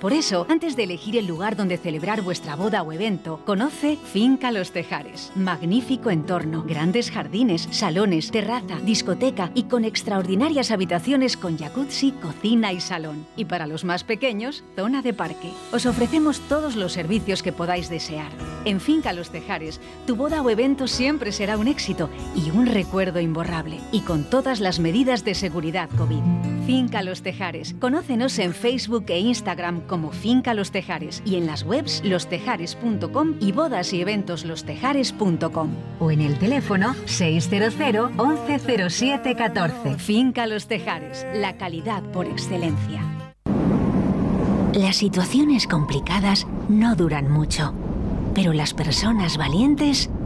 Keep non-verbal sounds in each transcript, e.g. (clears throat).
Por eso, antes de elegir el lugar donde celebrar vuestra boda o evento, conoce Finca Los Tejares. Magnífico entorno, grandes jardines, salones, terraza, discoteca y con extraordinarias habitaciones con jacuzzi, cocina y salón. Y para los más pequeños, zona de parque. Os ofrecemos todos los servicios que podáis desear. En Finca Los Tejares, tu boda o evento siempre será un éxito y un recuerdo imborrable. Y con todas las medidas de seguridad COVID. Finca Los Tejares. Conócenos en Facebook e Instagram como Finca Los Tejares y en las webs lostejares.com y bodas y eventos lostejares.com o en el teléfono 600 1107 14. Finca Los Tejares, la calidad por excelencia. Las situaciones complicadas no duran mucho, pero las personas valientes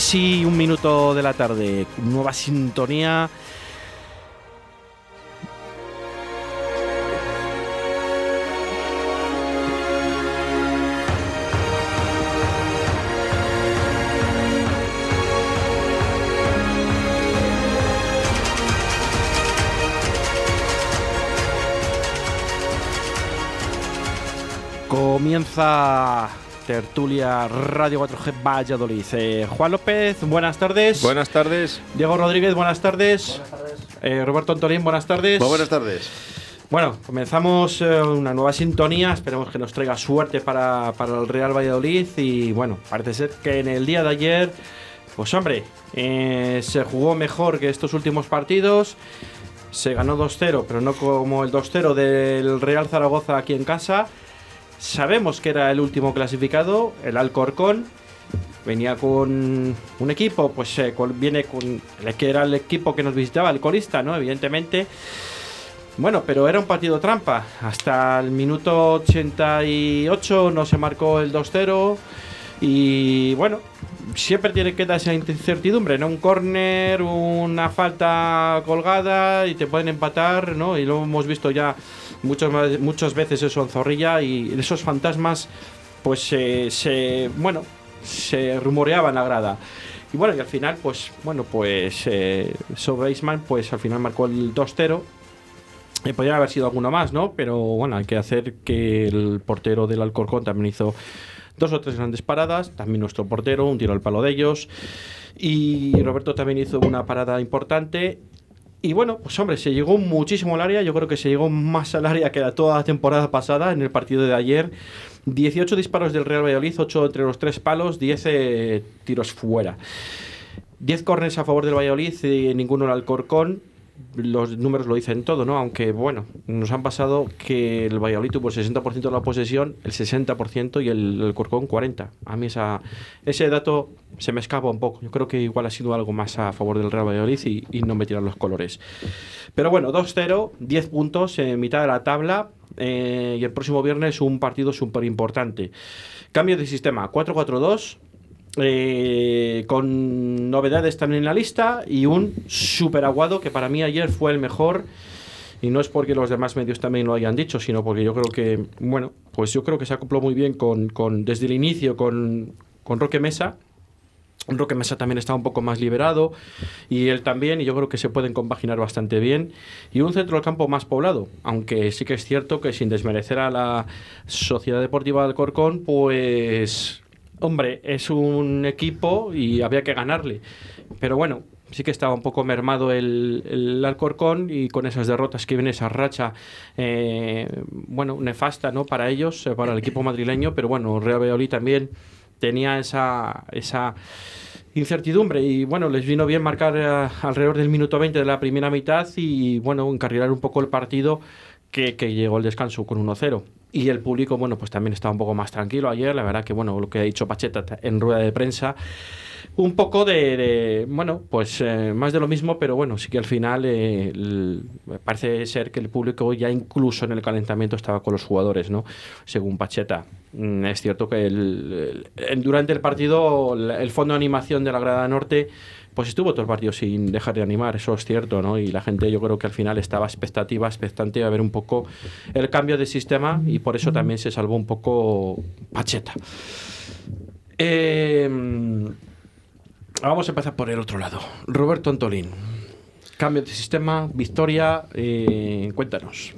Seis y un minuto de la tarde, nueva sintonía. Comienza Tertulia Radio 4G Valladolid. Eh, Juan López, buenas tardes. Buenas tardes. Diego Rodríguez, buenas tardes. Buenas tardes. Eh, Roberto Antolín, buenas tardes. Muy buenas tardes. Bueno, comenzamos eh, una nueva sintonía. Esperemos que nos traiga suerte para, para, el Real Valladolid. Y bueno, parece ser que en el día de ayer, pues hombre, eh, se jugó mejor que estos últimos partidos. Se ganó 2-0, pero no como el 2-0 del Real Zaragoza aquí en casa. Sabemos que era el último clasificado, el Alcorcón. Venía con un equipo, pues eh, con, viene con que era el equipo que nos visitaba, el colista, ¿no? Evidentemente. Bueno, pero era un partido trampa. Hasta el minuto 88 no se marcó el 2-0. Y bueno, siempre tiene que dar esa incertidumbre, ¿no? Un córner, una falta colgada y te pueden empatar, ¿no? Y lo hemos visto ya muchas, muchas veces eso en Zorrilla y esos fantasmas, pues se, bueno, se rumoreaban la grada. Y bueno, y al final, pues, bueno, pues eh, pues al final marcó el 2-0. Eh, podría haber sido alguno más, ¿no? Pero bueno, hay que hacer que el portero del Alcorcón también hizo dos o tres grandes paradas, también nuestro portero, un tiro al palo de ellos. Y Roberto también hizo una parada importante y bueno, pues hombre, se llegó muchísimo al área. Yo creo que se llegó más al área que la toda la temporada pasada en el partido de ayer. 18 disparos del Real Valladolid, 8 entre los tres palos, 10 eh, tiros fuera. 10 corners a favor del Valladolid y ninguno al Alcorcón los números lo dicen todo, ¿no? Aunque, bueno, nos han pasado que el Valladolid tuvo el 60% de la posesión, el 60% y el, Corcón 40%. A mí esa, ese dato se me escapa un poco. Yo creo que igual ha sido algo más a favor del Real Valladolid y, no me tiran los colores. Pero bueno, 2-0, 10 puntos en mitad de la tabla eh, y el próximo viernes un partido súper importante. Cambio de sistema, 4-4-2 eh, con novedades también en la lista y un super aguado que para mí ayer fue el mejor. Y no es porque los demás medios también lo hayan dicho, sino porque yo creo que, bueno, pues yo creo que se acopló muy bien con, con desde el inicio con, con Roque Mesa. Roque Mesa también está un poco más liberado y él también, y yo creo que se pueden compaginar bastante bien. Y un centro del campo más poblado, aunque sí que es cierto que sin desmerecer a la Sociedad Deportiva del Corcón, pues hombre, es un equipo y había que ganarle. Pero bueno, sí que estaba un poco mermado el, Alcorcón y con esas derrotas que viene esa racha, eh, bueno, nefasta, ¿no? Para ellos, eh, para el equipo madrileño, pero bueno, Real Valladolid también tenía esa, esa incertidumbre y bueno, les vino bien marcar eh, alrededor del minuto 20 de la primera mitad y bueno, encarrilar un poco el partido que, que llegó el descanso con 1-0. Y el público, bueno, pues también estaba un poco más tranquilo ayer. La verdad que, bueno, lo que ha dicho Pacheta en rueda de prensa, un poco de, bueno, pues eh, más de lo mismo, pero bueno, sí que al final eh, parece ser que el público ya incluso en el calentamiento estaba con los jugadores, ¿no? Según Pacheta. Mm, es cierto que el, durante el partido el fondo de animación de la Grada Norte pues estuvo todo el partido sin dejar de animar, eso es cierto, ¿no? Y la gente yo creo que al final estaba expectativa, expectante a ver un poco el cambio de sistema y por eso también se salvó un poco Pacheta. Em, vamos a empezar por el otro lado. Roberto Antolín. Cambio de sistema, victoria, eh, cuéntanos.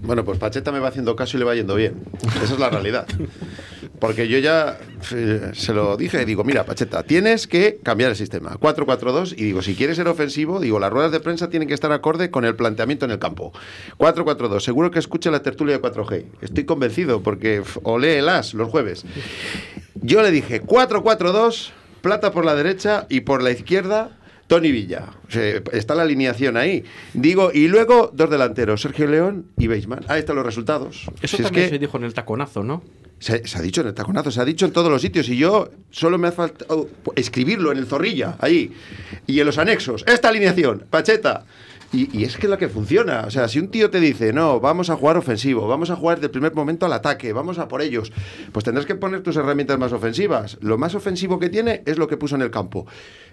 Bueno, pues Pacheta me va haciendo caso y le va yendo bien. Esa es la realidad. (laughs) Porque yo ya se lo dije digo, mira, Pacheta, tienes que cambiar el sistema. 4-4-2 y digo, si quieres ser ofensivo, digo, las ruedas de prensa tienen que estar acorde con el planteamiento en el campo. 4-4-2, seguro que escuche la tertulia de 4G. Estoy convencido porque o lee el as los jueves. Yo le dije, 4-4-2, plata por la derecha y por la izquierda Tony Villa. está la alineación ahí. Digo, y luego dos delanteros, Sergio León y Beisman. Ahí están los resultados. Eso también se dijo en el taconazo, ¿no? Se, ha dicho en el taconazo, se ha dicho en todos los sitios. Y yo solo me ha faltado escribirlo en el zorrilla, ahí. Y en los anexos. Esta alineación, Pacheta. Y, es que es lo que funciona. O sea, si un tío te dice, no, vamos a jugar ofensivo, vamos a jugar del primer momento al ataque, vamos a por ellos, pues tendrás que poner tus herramientas más ofensivas. Lo más ofensivo que tiene es lo que puso en el campo.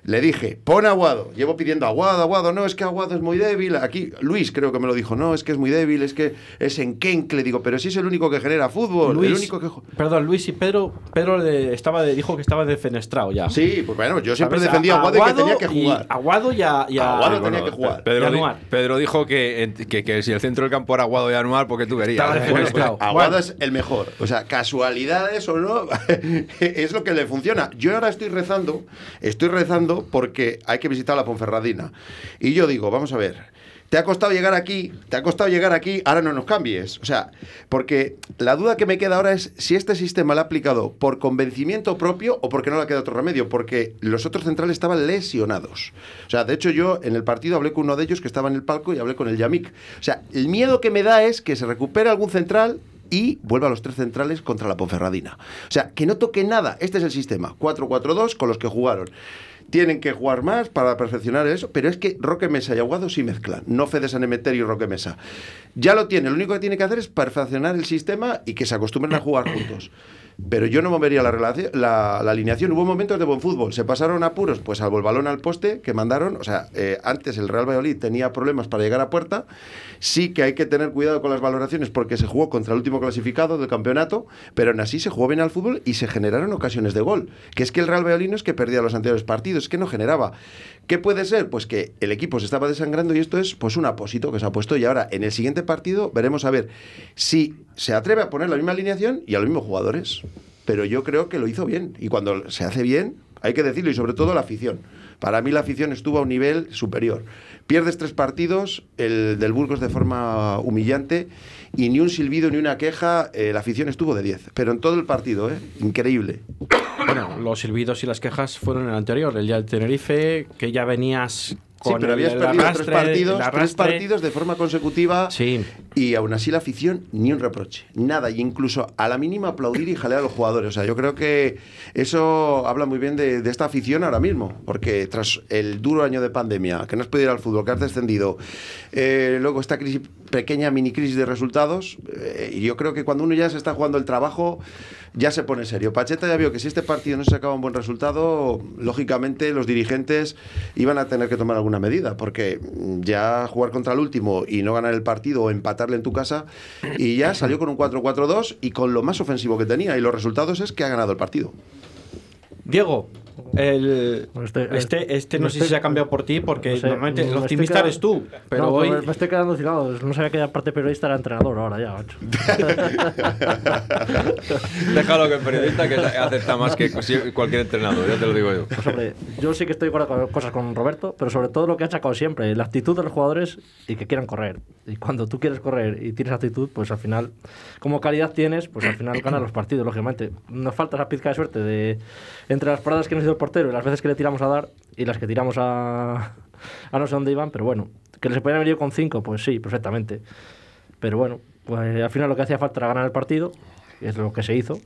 Le dije, pon Aguado. Llevo pidiendo Aguado, Aguado. No, es que Aguado es muy débil. Aquí, Luis creo que me lo dijo. No, es que es muy débil, es que es en Le Digo, pero si es el único que genera fútbol. Luis, el único que... Perdón, Luis y Pedro, Pedro estaba dijo que estaba defenestrado ya. Sí, pues bueno, yo siempre defendía a Aguado, y que tenía que jugar. Aguado ya, ya Aguado tenía que jugar. Pedro, Pedro dijo que, que, si el centro del campo era Aguado y Anuar, porque tú querías. (laughs) Aguado es el mejor. O sea, casualidades o no, (laughs) es lo que le funciona. Yo ahora estoy rezando, estoy rezando porque hay que visitar la Ponferradina. Y yo digo, vamos a ver, te ha costado llegar aquí, te ha costado llegar aquí, ahora no nos cambies. O sea, porque la duda que me queda ahora es si este sistema lo ha aplicado por convencimiento propio o porque no le ha quedado otro remedio, porque los otros centrales estaban lesionados. O sea, de hecho yo en el partido hablé con uno de ellos que estaba en el palco y hablé con el Yamik. O sea, el miedo que me da es que se recupere algún central y vuelva a los tres centrales contra la Ponferradina. O sea, que no toque nada. Este es el sistema. 4-4-2 con los que jugaron tienen que jugar más para perfeccionar eso, pero es que Roque Mesa y Aguado sí mezclan, no Fede San Emeterio y Roque Mesa. Ya lo tiene, lo único que tiene que hacer es perfeccionar el sistema y que se acostumbren a jugar juntos pero yo no movería la, la, alineación. Hubo momentos de buen fútbol, se pasaron apuros, pues salvo el balón al poste que mandaron, o sea, eh, antes el Real Valladolid tenía problemas para llegar a puerta, sí que hay que tener cuidado con las valoraciones porque se jugó contra el último clasificado del campeonato, pero aún así se jugó bien al fútbol y se generaron ocasiones de gol, que es que el Real Valladolid no es que perdía los anteriores partidos, es que no generaba. ¿Qué puede ser? Pues que el equipo se estaba desangrando y esto es pues un apósito que se ha puesto y ahora en el siguiente partido veremos a ver si se atreve a poner la misma alineación y a los mismos jugadores. Pero yo creo que lo hizo bien. Y cuando se hace bien, hay que decirlo, y sobre todo la afición. Para mí la afición estuvo a un nivel superior. Pierdes tres partidos, el del Burgos de forma humillante, y ni un silbido ni una queja, eh, la afición estuvo de 10. Pero en todo el partido, ¿eh? increíble. Bueno, los silbidos y las quejas fueron en el anterior, el día del Tenerife, que ya venías Sí, pero el- habías el perdido arrastre, tres partidos, tres partidos de forma consecutiva Sí. y aún así la afición ni un reproche, nada, y incluso a la mínima aplaudir y jalear a los jugadores. O sea, yo creo que eso habla muy bien de, de esta afición ahora mismo, porque tras el duro año de pandemia, que no has podido ir al fútbol, que has descendido, eh, luego esta crisis, pequeña mini crisis de resultados, eh, y yo creo que cuando uno ya se está jugando el trabajo, ya se pone serio. Pacheta ya vio que si este partido no se sacaba un buen resultado, lógicamente los dirigentes iban a tener que tomar alguna medida, porque ya jugar contra el último y no ganar el partido o empatarle en tu casa, y ya salió con un 4-4-2 y con lo más ofensivo que tenía, y los resultados es que ha ganado el partido. Diego, el, estoy- este, este me no sé estoy- si se ha cambiado por ti, porque no sé, normalmente me el optimista quedando- eres tú, pero No, hoy... me, me estoy quedando tirado. No sabía que aparte periodista era entrenador ahora ya, macho. (laughs) Déjalo que el periodista que acepta más que cualquier entrenador, ya te lo digo yo. Pues, hombre, yo sí que estoy de acuerdo con cosas con Roberto, pero sobre todo lo que ha sacado siempre, la actitud de los jugadores y que quieran correr. Y cuando tú quieres correr y tienes actitud, pues al final, como calidad tienes, pues al final ganas los partidos, lógicamente. Nos falta esa pizca de suerte de entre las paradas que nos dio el portero y las veces que le tiramos a dar y las que tiramos a, a no sé dónde iban, pero bueno, que les podían haber ido con cinco, pues sí, perfectamente. Pero bueno, pues al final lo que hacía falta era ganar el partido, es lo que se hizo.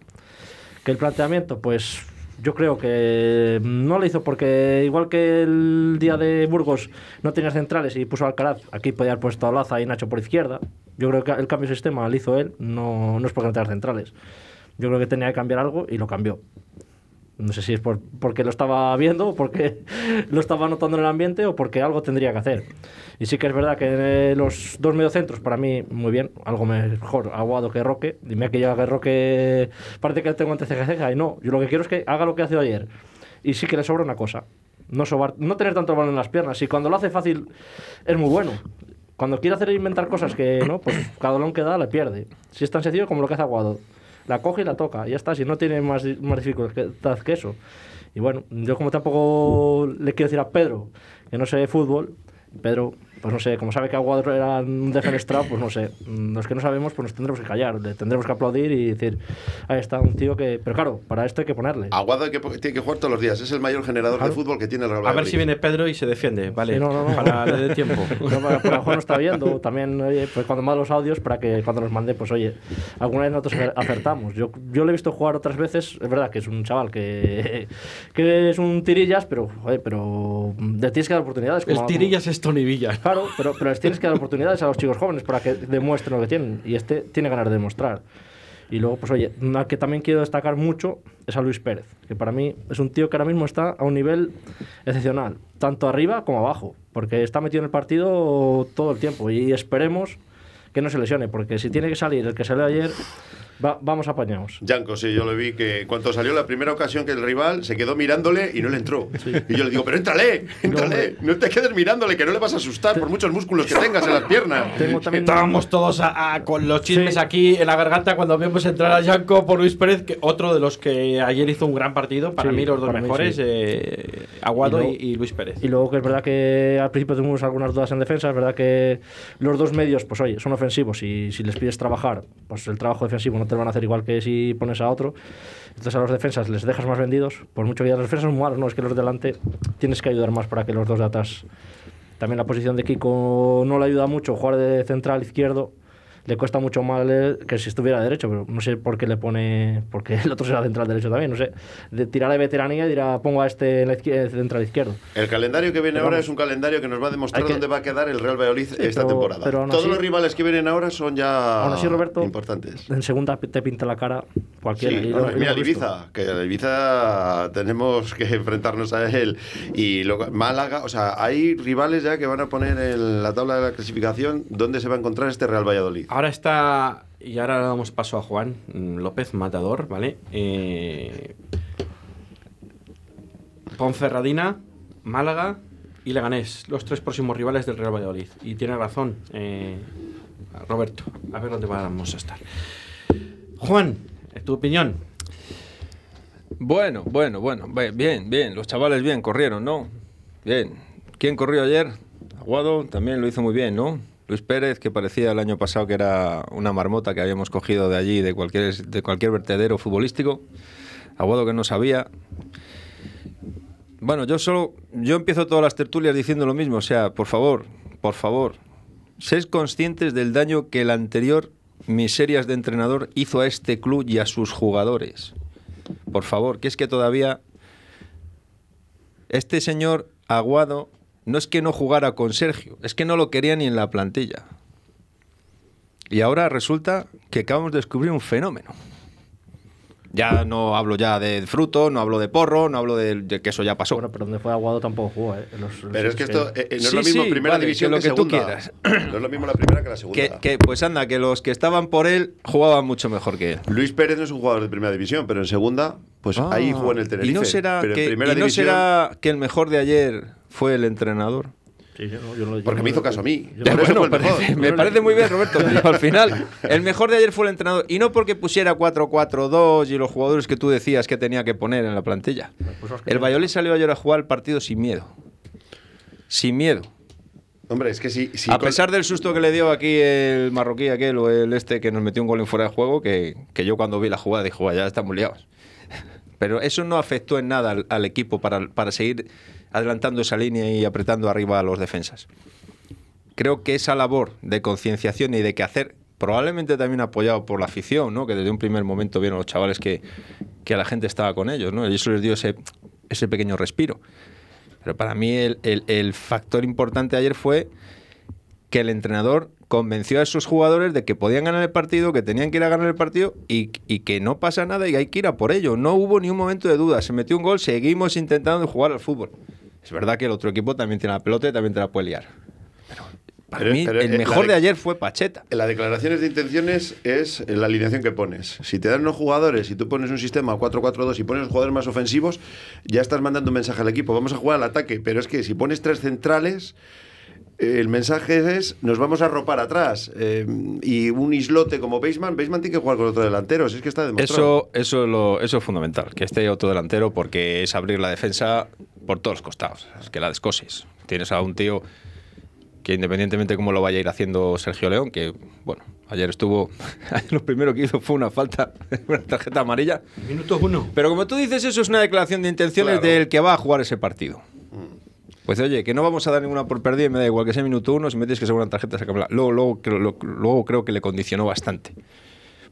Que el planteamiento, pues yo creo que no lo hizo porque igual que el día de Burgos no tenía centrales y puso Alcaraz, aquí podía haber puesto a Laza y Nacho por izquierda. Yo creo que el cambio de sistema lo hizo él, no, no es porque no tenga centrales. Yo creo que tenía que cambiar algo y lo cambió. No sé si es por, porque lo estaba viendo, porque (laughs) lo estaba notando en el ambiente o porque algo tendría que hacer. Y sí que es verdad que eh, los dos mediocentros, para mí, muy bien. Algo mejor Aguado que Roque. Dime que yo que Roque parece que tengo ante ceja y no, yo lo que quiero es que haga lo que hace ayer. Y sí que le sobra una cosa. No, sobar- no tener tanto balón en las piernas. Y cuando lo hace fácil, es muy bueno. Cuando quiere hacer inventar cosas que no, pues cada balón que da le pierde. Si es tan sencillo como lo que hace Aguado. La coge y la toca, y ya está, si no tiene más, más dificultad que eso. Y bueno, yo como tampoco le quiero decir a Pedro que no sé de fútbol, Pedro, pues no sé, como sabe que Aguado era un defenestrado, pues no sé, mm, los que no sabemos, pues nos tendremos que callar, le tendremos que aplaudir y decir, ahí está un tío que... Pero claro, para esto hay que ponerle. Aguado hay que, tiene que jugar todos los días, es el mayor generador de fútbol que tiene el Real A ver si viene Pedro y se defiende, vale, Sí, no, no, no. para le dé tiempo. (laughs) Pero para, para Juan no está viendo, también, oye, pues cuando manda los audios, para que cuando los mande, pues oye, alguna vez nosotros acer- acertamos. Yo, yo le he visto jugar otras veces, es verdad que es un chaval que, (laughs) que es un tirillas, pero, joder, pero le tienes que dar oportunidades. El como- tirillas es Tony Villa. Claro, pero, pero les tienes que dar oportunidades a los chicos jóvenes para que demuestren lo que tienen. Y este tiene ganas de demostrar. Y luego, pues oye, una que también quiero destacar mucho es a Luis Pérez, que para mí es un tío que ahora mismo está a un nivel excepcional, tanto arriba como abajo, porque está metido en el partido todo el tiempo y esperemos que no se lesione, porque si tiene que salir el que salió ayer, va- vamos apañados. Yanko, sí, yo le vi que cuando salió la primera ocasión que el rival se quedó mirándole y no le entró. Y yo le digo, pero éntrale, éntrale, no te quedes mirándole, que no le vas a asustar por muchos músculos que tengas en las piernas. Tengo también Estábamos todos a- a- con los chismes Sí. aquí en la garganta cuando vimos entrar a Yanko por Luis Pérez, que otro de los que ayer hizo un gran partido. Para Sí, mí, los dos mí mejores, sí. eh, Aguado Y y, luego- y Luis Pérez. Y luego que es verdad que al principio tuvimos algunas dudas en defensa, es verdad que los dos medios, pues oye, son ofensivos y si les pides trabajar, pues el trabajo defensivo no te lo van a hacer igual que si pones a otro. Entonces a los defensas les dejas más vendidos, por mucho que ya los defensas son malos, no, es que los de delante tienes que ayudar más para que los dos de atrás. También la posición de Kiko no le ayuda mucho, jugar de central izquierdo. Le cuesta mucho más eh, que si estuviera derecho, pero no sé por qué le pone. Porque el otro será central derecho también, no sé. De tirar de veteranía y dirá, pongo a este en la izquier- central izquierdo. El calendario que viene Pero ahora vamos. es un calendario que nos va a demostrar que- dónde va a quedar el Real Valladolid esta pero- temporada. pero Todos así- los rivales que vienen ahora son ya Aún así, Roberto, importantes. En segunda te pinta la cara Sí, cualquiera. y no, lo- no, y lo mira. Ibiza, que el Ibiza tenemos que (laughs) enfrentarnos a él. Y luego, Málaga, o sea, hay rivales ya que van a poner en la tabla de la clasificación dónde se va a encontrar este Real Valladolid. Ahora está. Y ahora damos paso a Juan López Matador, ¿vale? Eh, Ponferradina, Málaga y Leganés, los tres próximos rivales del Real Valladolid. Y tiene razón, eh, Roberto. A ver dónde vamos a estar. Juan, tu opinión. Bueno, bueno, bueno. Bien, bien. Los chavales bien corrieron, ¿no? Bien. ¿Quién corrió ayer? Aguado también lo hizo muy bien, ¿no? Luis Pérez, que parecía el año pasado que era una marmota que habíamos cogido de allí, de cualquier, de cualquier vertedero futbolístico. Aguado que no sabía. Bueno, yo solo. Yo empiezo todas las tertulias diciendo lo mismo. O sea, por favor, por favor, sed conscientes del daño que el anterior miserias de entrenador hizo a este club y a sus jugadores. Por favor, que es que todavía este señor Aguado no es que no jugara con Sergio, es que no lo quería ni en la plantilla. Y ahora resulta que acabamos de descubrir un fenómeno. Ya no hablo ya de fruto, no hablo de porro, no hablo de, de que eso ya pasó. Bueno, pero donde fue Aguado tampoco jugó, ¿eh? Los- Pero es que esto eh, eh, no es Sí, lo mismo sí, primera vale, división que lo que tú segunda. quieras. No es lo mismo la primera que la segunda. Que, que, pues anda, que los que estaban por él jugaban mucho mejor que él. Luis Pérez no es un jugador de primera división, pero en segunda, pues ahí jugó en el Tenerife. ¿Y no será, pero en que, primera y no división, será que el mejor de ayer fue el entrenador? Sí, yo no- yo no- yo Porque me hizo caso a mí. Bueno, parece- me parece muy bien, Roberto. (laughs) al final, el mejor de ayer fue el entrenador. Y no porque pusiera 4-4-2 y los jugadores que tú decías que tenía que poner en la plantilla. Pues es que El. Valladolid salió ayer a jugar el partido sin miedo. Sin miedo. Hombre, es que sí. sí a con- pesar del susto que le dio aquí el marroquí aquel o el este que nos metió un gol en fuera de juego, que, que yo cuando vi la jugada dije, "Buah, ya estamos liados. (laughs) Pero eso no afectó en nada al, al equipo para, para seguir adelantando esa línea y apretando arriba a los defensas. Creo que esa labor de concienciación y de que hacer, probablemente también apoyado por la afición, ¿no? que desde un primer momento vieron los chavales que, que la gente estaba con ellos, ¿no? y eso les dio ese, ese pequeño respiro. Pero para mí el, el- el factor importante ayer fue que el entrenador convenció a esos jugadores de que podían ganar el partido, que tenían que ir a ganar el partido y, y que no pasa nada y hay que ir a por ello. No hubo ni un momento de duda. Se metió un gol, seguimos intentando jugar al fútbol. Es verdad que el otro equipo también tiene la pelota y también te la puede liar. Pero para Pero- mí pero, el mejor de de- ayer fue Pacheta. En las declaraciones de intenciones es la alineación que pones. Si te dan unos jugadores y tú pones un sistema 4-4-2 y pones los jugadores más ofensivos, ya estás mandando un mensaje al equipo. Vamos a jugar al ataque. Pero es que si pones tres centrales, el mensaje es nos vamos a ropar atrás. Eh, y un islote como Baseman, Baseman tiene que jugar con otro delantero. Si es que está demostrado. Eso, eso, es lo, eso es fundamental, que esté otro delantero porque es abrir la defensa por todos los costados. Es que la descoses. Tienes a un tío que independientemente cómo lo vaya a ir haciendo Sergio León, que bueno, ayer estuvo, (laughs) lo primero que hizo fue una falta, (laughs) una tarjeta amarilla. Minuto uno. Pero como tú dices, eso es una declaración de intenciones Claro. del que va a jugar ese partido. Pues oye, que no vamos a dar ninguna por perdida y me da igual que sea minuto uno, si me tienes que ser una tarjeta, sácamela. Luego, luego, creo- lo- luego creo que le condicionó bastante.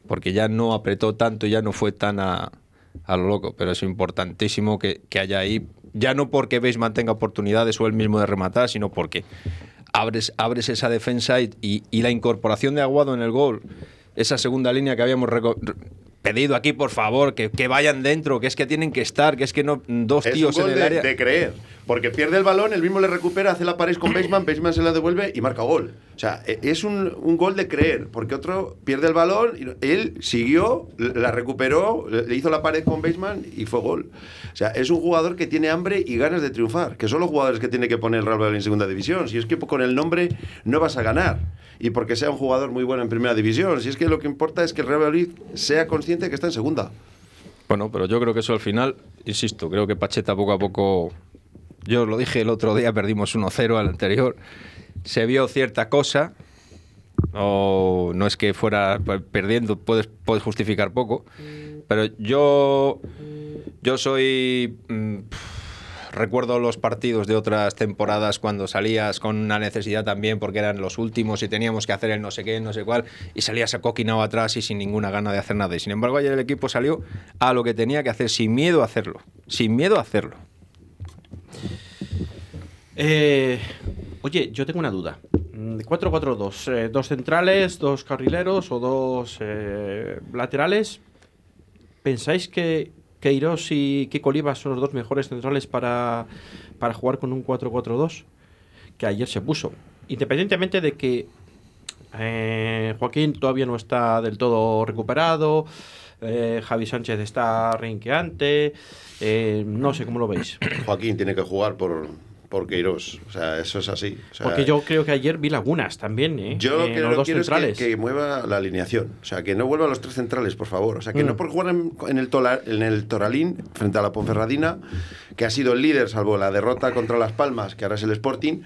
Porque ya no apretó tanto, ya no fue tan a, a lo loco. Pero es importantísimo que, que haya ahí, ya no porque veis mantenga oportunidades o él mismo de rematar, sino porque abres, abres esa defensa y, y- y la incorporación de Aguado en el gol, esa segunda línea que habíamos pedido aquí, por favor, que, que vayan dentro, que es que tienen que estar, que es que no dos Es tíos un en gol el de, área. de creer. Porque pierde el balón, el mismo le recupera, hace la pared con Baseman, Baseman se la devuelve y marca gol. O sea, e- es un, un gol de creer. Porque otro pierde el balón, y él siguió, la recuperó, le hizo la pared con Baseman y fue gol. O sea, es un jugador que tiene hambre y ganas de triunfar. Que son los jugadores que tiene que poner el Real Valladolid en segunda división. Si es que con el nombre no vas a ganar. Y porque sea un jugador muy bueno en primera división. Si es que lo que importa es que el Real Valladolid sea consciente de que está en segunda. Bueno, pero yo creo que eso al final, insisto, creo que Pacheta poco a poco, yo lo dije el otro día, perdimos 1-0 al anterior, se vio cierta cosa, o no es que fuera perdiendo, puedes, puedes justificar poco, pero yo, yo soy... mm, Recuerdo los partidos de otras temporadas cuando salías con una necesidad también porque eran los últimos y teníamos que hacer el no sé qué, no sé cuál, y salías acoquinado atrás y sin ninguna gana de hacer nada. Y sin embargo, ayer el equipo salió a lo que tenía que hacer, sin miedo a hacerlo. Sin miedo a hacerlo. Eh, oye, yo tengo una duda. Mm, 4-4-2, eh, dos centrales, dos carrileros o dos eh, laterales. ¿Pensáis que Queiroz y Kiko Olivas son los dos mejores centrales para, para jugar con un 4-4-2? Que ayer se puso. Independientemente de que eh, Joaquín todavía no está del todo recuperado, eh, Javi Sánchez está renqueante, eh, no sé cómo lo veis. (coughs) Joaquín tiene que jugar por, por Queiroz. O sea, eso es así. O sea, Porque yo creo que ayer vi lagunas también, ¿eh? Yo que los no dos quiero es que, centrales. que mueva la alineación. O sea, que no vuelva a los tres centrales, por favor. O sea, que Mm. no por jugar en, en el Tola- en el Toralín frente a la Ponferradina, que ha sido el líder, salvo la derrota contra Las Palmas, que ahora es el Sporting,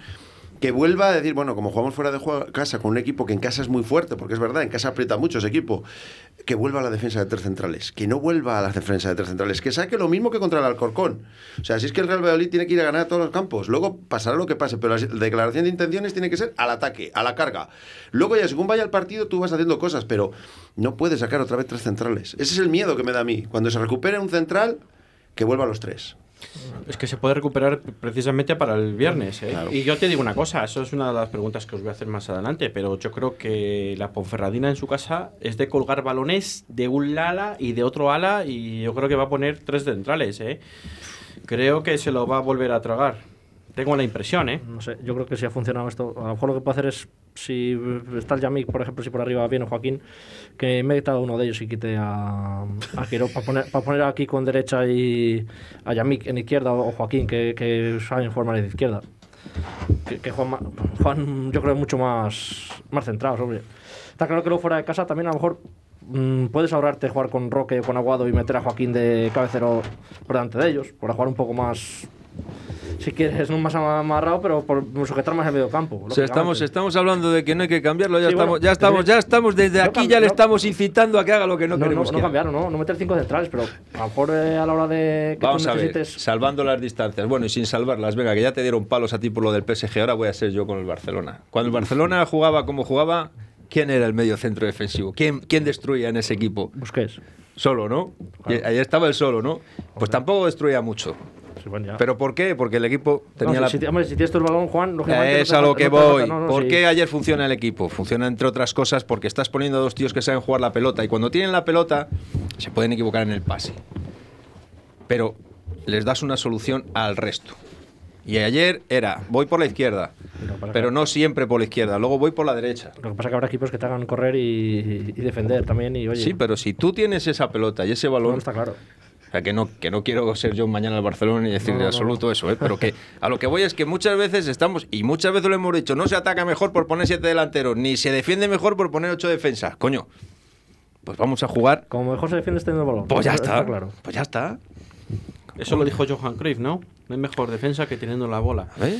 que vuelva a decir, bueno, como jugamos fuera de casa con un equipo que en casa es muy fuerte, porque es verdad, en casa aprieta mucho ese equipo, que vuelva a la defensa de tres centrales, que no vuelva a la defensa de tres centrales, que saque lo mismo que contra el Alcorcón. O sea, si es que el Real Valladolid tiene que ir a ganar a todos los campos, luego pasará lo que pase, pero la declaración de intenciones tiene que ser al ataque, a la carga. Luego ya según vaya el partido tú vas haciendo cosas, pero no puedes sacar otra vez tres centrales. Ese es el miedo que me da a mí. Cuando se recupere un central, que vuelva a los tres. Es que se puede recuperar precisamente para el viernes. ¿eh? Claro. Y yo te digo una cosa, eso es una de las preguntas que os voy a hacer más adelante, pero yo creo que la Ponferradina en su casa es de colgar balones de un ala y de otro ala y yo creo que va a poner tres centrales. ¿eh? Creo que se lo va a volver a tragar. Tengo la impresión, ¿eh? No sé, yo creo que si ha funcionado esto, a lo mejor lo que puede hacer es, si está el Yamik, por ejemplo, si por arriba viene Joaquín, que meta a uno de ellos y quite a, a Queiroz para poner, para poner aquí con derecha y a Yamik en izquierda o Joaquín, que, que saben formar de izquierda. Que, Juan, Juan, yo creo, mucho más, más centrados, hombre. Está claro que luego fuera de casa también a lo mejor mm, puedes ahorrarte jugar con Roque o con Aguado y meter a Joaquín de cabecero por delante de ellos, para jugar un poco más si quieres, no más amarrado, pero por sujetar más el medio campo. O sea, estamos, estamos hablando de que no hay que cambiarlo, ya Sí, estamos, bueno, ya estamos, ya estamos desde no aquí, ya le no- estamos incitando a que haga lo que no, No, no, queremos no haga. cambiaron, no, no meter cinco centrales, pero a lo mejor eh, a la hora de que Vamos tú a ver, necesites. salvando las distancias. Bueno, y sin salvarlas, venga, que ya te dieron palos a ti por lo del PSG, ahora voy a ser yo con el Barcelona. Cuando el Barcelona jugaba como jugaba, ¿quién era el medio centro defensivo? ¿Quién, quién destruía en ese equipo? Busquets. Solo, ¿no? Y ahí estaba el solo, ¿no? Pues tampoco destruía mucho. Ya. ¿Pero por qué? Porque el equipo tenía No, la... si, si- hombre, si tienes el balón, Juan, lógicamente. Es no te a lo que no voy. no, no, ¿Por sí. qué ayer funciona el equipo? Funciona entre otras cosas porque estás poniendo a dos tíos que saben jugar la pelota y cuando tienen la pelota se pueden equivocar en el pase. Pero les das una solución al resto. Y ayer era, voy por la izquierda, pero no siempre por la izquierda, luego voy por la derecha. Lo que pasa es que habrá equipos que te hagan correr y, y defender también. Y oye, Sí, pero si tú tienes esa pelota y ese no balón, está claro. O sea, que no, que no quiero ser yo mañana al Barcelona y decir No, de no, absoluto eso, ¿eh? pero que a lo que voy es que muchas veces estamos, y muchas veces lo hemos dicho, no se ataca mejor por poner siete delanteros, ni se defiende mejor por poner ocho defensas. Coño, pues vamos a jugar. Como mejor se defiende teniendo el balón. Pues ya está. claro. Pues ya está. Eso lo dijo Johan Cruyff, ¿no? No hay mejor defensa que teniendo la bola. ¿Eh?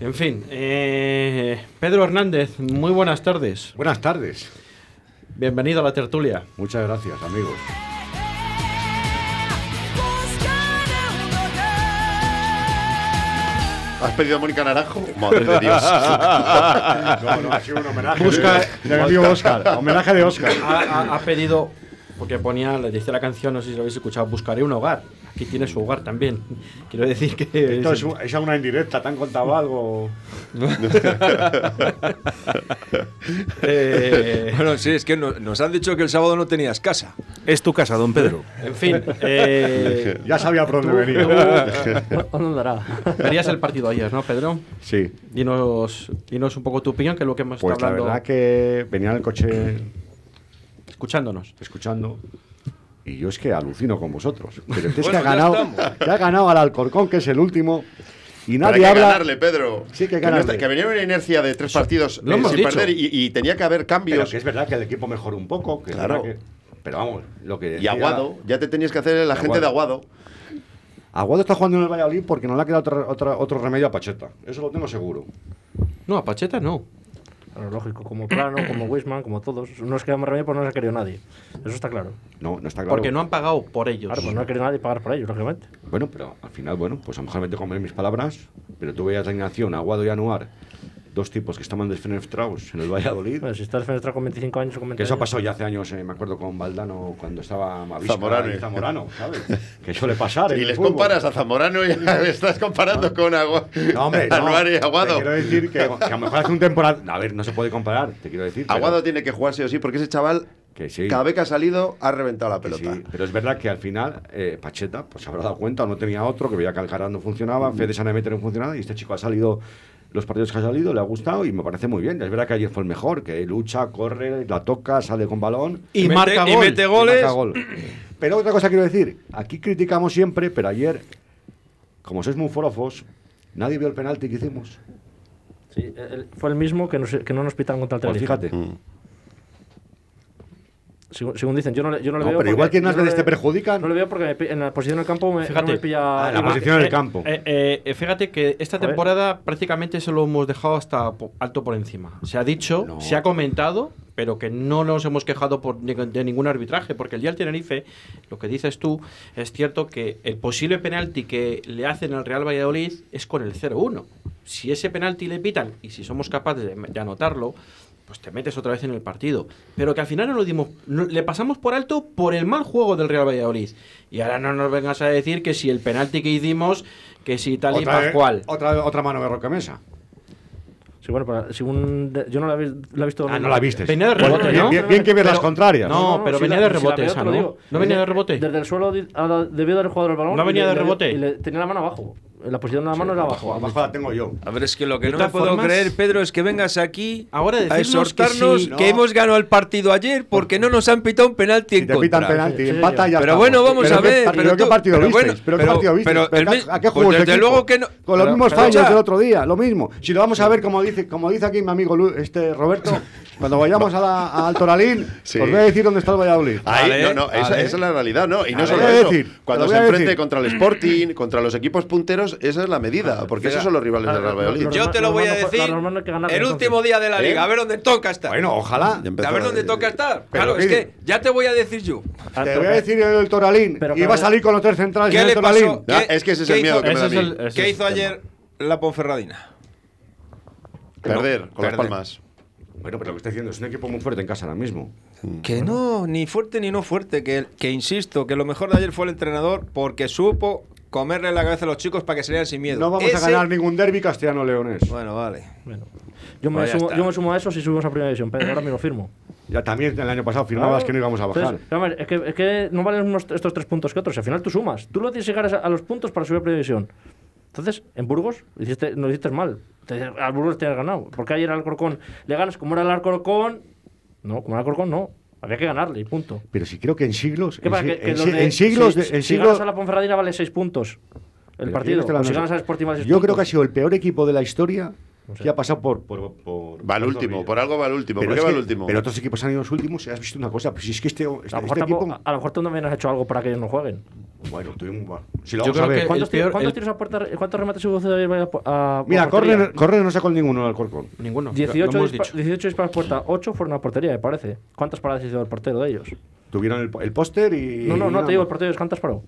En fin, eh, Pedro Hernández, muy buenas tardes. Buenas tardes. Bienvenido a la tertulia. Muchas gracias, amigos. ¿Has pedido a Mónica Naranjo? (laughs) Madre de Dios. (laughs) No, no, ha sido un homenaje Busca- de, de Oscar. Homenaje de Oscar. Ha, ha- ha pedido, porque ponía, le dice la canción, no sé si lo habéis escuchado, buscaré un hogar. Aquí tiene su hogar también. (laughs) Quiero decir que... Esto es, un- es una indirecta, ¿te han contado algo? (laughs) Eh, Bueno, sí, es que no- nos han dicho que el sábado no tenías casa. Es tu casa, don Pedro. (laughs) en fin, eh, Ya sabía por dónde venía. ¿Dónde andará? verías el partido ayer, ¿no, Pedro? Sí, Dinos, dinos un poco tu opinión, que es lo que hemos pues estado la hablando, verdad que venía en el coche escuchándonos. escuchando y yo es que alucino con vosotros. Pero es que Bueno, ha ya ganado, que ha ganado al Alcorcón, que es el último, y Pero nadie que habla. ganarle, Pedro. Sí, que no ganarle. está- que venía una inercia de tres partidos lo eh, hemos sin dicho. perder y, y tenía que haber Pero cambios. que es verdad que el equipo mejoró un poco. Que Claro. que- pero vamos, lo que. Y decía- Aguado, ya te tenías que hacer el agente de Aguado. Aguado está jugando en el Valladolid porque no le ha quedado otra- otra- otro remedio a Pacheta. Eso lo tengo seguro. No, a Pacheta no. Pero lógico, como Plano, como Wisman, como todos. No es que más remedio, pues no se ha querido nadie. Eso está claro. No, no está claro. Porque no han pagado por ellos. Claro, pues no ha querido nadie pagar por ellos, lógicamente. Bueno, pero al final, bueno, pues a lo mejor me tengo que comer mis palabras, pero tú veías la alineación, Aguado y Anuar, dos tipos que estaban desfenestrados en el Valladolid. Bueno, si está defendiendo con 25 años o con 20 Que eso años. pasó ya hace años, eh, me acuerdo con Valdano cuando estaba Mavisca Zamorano. y Zamorano, ¿sabes? que suele pasar. Y les fútbol. comparas a Zamorano y le estás comparando con Agua. No, hombre, no. Anuar y Te Aguado. quiero decir que, que a lo mejor hace un temporada. A ver, no se puede comparar, te quiero decir. pero- Aguado tiene que jugar sí o sí, porque ese chaval, Que sí. cada vez que ha salido, ha reventado la pelota. sí, pero es verdad que al final eh, Pacheta pues se habrá dado cuenta, o no tenía otro, que veía que Alcaraz no funcionaba, Fede Sanemeter no funcionaba, y este chico ha salido, los partidos que ha salido, le ha gustado y me parece muy bien. Es verdad que ayer fue el mejor, que lucha, corre, la toca, sale con balón. Y, mete- marca y gol. mete y goles. marca gol. Pero otra cosa quiero decir, aquí criticamos siempre, pero ayer, como sois muy forofos, Nadie vio el penalti que hicimos. Sí, el- fue el mismo que, nos- que no nos pitan contra el Pues fíjate. Mm. Según, según dicen, yo no, yo no le No, veo. pero igual que las no te perjudican. No le veo porque me en la posición del campo me, Fíjate. no me pilla. Ah, la posición en el Eh, campo. eh, eh, fíjate que esta temporada prácticamente se lo hemos dejado hasta alto por encima. Se ha dicho, No. se ha comentado, pero que no nos hemos quejado por, ni- de ningún arbitraje, porque el día del Tenerife, lo que dices tú, es cierto que el posible penalti que le hacen al Real Valladolid es con el 0-1. Si ese penalti le pitan y si somos capaces de, de anotarlo, pues te metes otra vez en el partido. Pero que al final no lo dimos, no- le pasamos por alto por el mal juego del Real Valladolid. Y ahora no nos vengas a decir que si el penalti que hicimos, que si tal y Otra, pascual. otra, otra mano de Roca Mesa. Sí, bueno, según. de- yo no la, he visto. Ah, no la viste. Venía de rebote, bien, ¿no? bien- bien que ver las contrarias. No, pero sí venía la- de si rebote esa, ¿no? digo. ¿No venía de rebote? Desde el suelo debió dar el jugador el balón. ¿No venía de le- rebote? Y le tenía la mano abajo. La posición de la mano era abajo. Abajo la tengo yo. A ver, es que lo que De no me puedo formas- creer, Pedro, es que vengas aquí Ahora a exhortarnos que que, sí, no. hemos ganado el partido ayer porque no nos han pitado un penalti Si en te pitan contra. penalti, Sí, sí, empata sí. ya Pero estamos. bueno, vamos Pero a qué ver. pa- Pero qué tú- partido pero visteis? bueno, ¿Pero qué partido visteis? pero ¿Pero el qué- ¿A qué pues jugó ese desde equipo? luego que no- Con los pero- mismos fallos del otro día, lo mismo. Si lo vamos a ver, como dice, como dice aquí mi amigo Lu- este Roberto, (laughs) cuando vayamos a la- al Toralín, Sí. os voy a decir dónde está el Valladolid. Ahí, Vale, no, no, esa, vale. esa es la realidad, ¿no? Y no solo eso. decir, cuando se enfrente decir. contra el Sporting, contra los equipos punteros, esa es la medida, porque esos son los rivales del Real Valladolid. Yo te lo voy a decir. El último día de la ¿Eh? liga, a ver dónde toca estar. Bueno, ojalá. A ver dónde toca estar. Pero Claro, ¿qué es que ya te voy a decir yo. Ah, Te voy a decir el Toralín. Pero Iba a salir con los tres centrales ¿Qué en el? Toralín. Ah, es que ese es el ¿Qué miedo que me da a ese es mí. el- ese ¿Qué hizo ayer la Ponferradina? Perder con las palmas. Bueno, pero lo que está diciendo es un equipo muy fuerte en casa ahora mismo. Que no, ni fuerte ni no fuerte. Que, que insisto, que lo mejor de ayer fue el entrenador porque supo comerle la cabeza a los chicos para que se sin miedo. No vamos a Ese- ganar ningún derby castellano-leonés. Bueno, vale. Bueno, yo, me sumo, yo me sumo a eso si subimos a primera división, pero ahora mismo firmo. Ya también el año pasado firmabas Claro. que no íbamos a bajar. Entonces, a es, que, es que no valen unos- estos tres puntos que otros. Al final tú sumas. Tú lo tienes que llegar a, a los puntos para subir a primera división. Entonces, en Burgos hiciste, no lo hiciste mal. Al Burgos te has ganado. Porque ayer al Alcorcón le ganas como era el Alcorcón. No, como era el Alcorcón no. Había que ganarle y punto. Pero si creo que en siglos. ¿Qué En, Que, que en de- siglos. si, de- en si siglos ganas a la Ponferradina vale seis puntos el Pero partido. si ganas al Sporting vale Yo puntos. creo que ha sido el peor equipo de la historia sé. que ha pasado por. por, por Va al último, por algo va al último. Pero ¿Por qué va al último? Pero otros equipos han ido los últimos y has visto una cosa. Pues si es que este, este, A lo, mejor este tampoco- equipo. a lo mejor tú también has hecho algo para que ellos no jueguen. Bueno, bueno, Si lo Yo vamos a ver. que- ¿Cuántos, peor- tiros- cuántos el- tiros a puerta, cuántos remates hubo de a, a Mira? Corner, Corner no sacó ninguno al Corcón. Ninguno. 18, lo hemos dispa- dicho. 18 disparos a puerta, 8 fueron a portería, me parece. ¿Cuántas paradas hizo el portero de ellos? Tuvieron el, el póster y. No, no, no, te digo, el portero, ¿cuántas paró?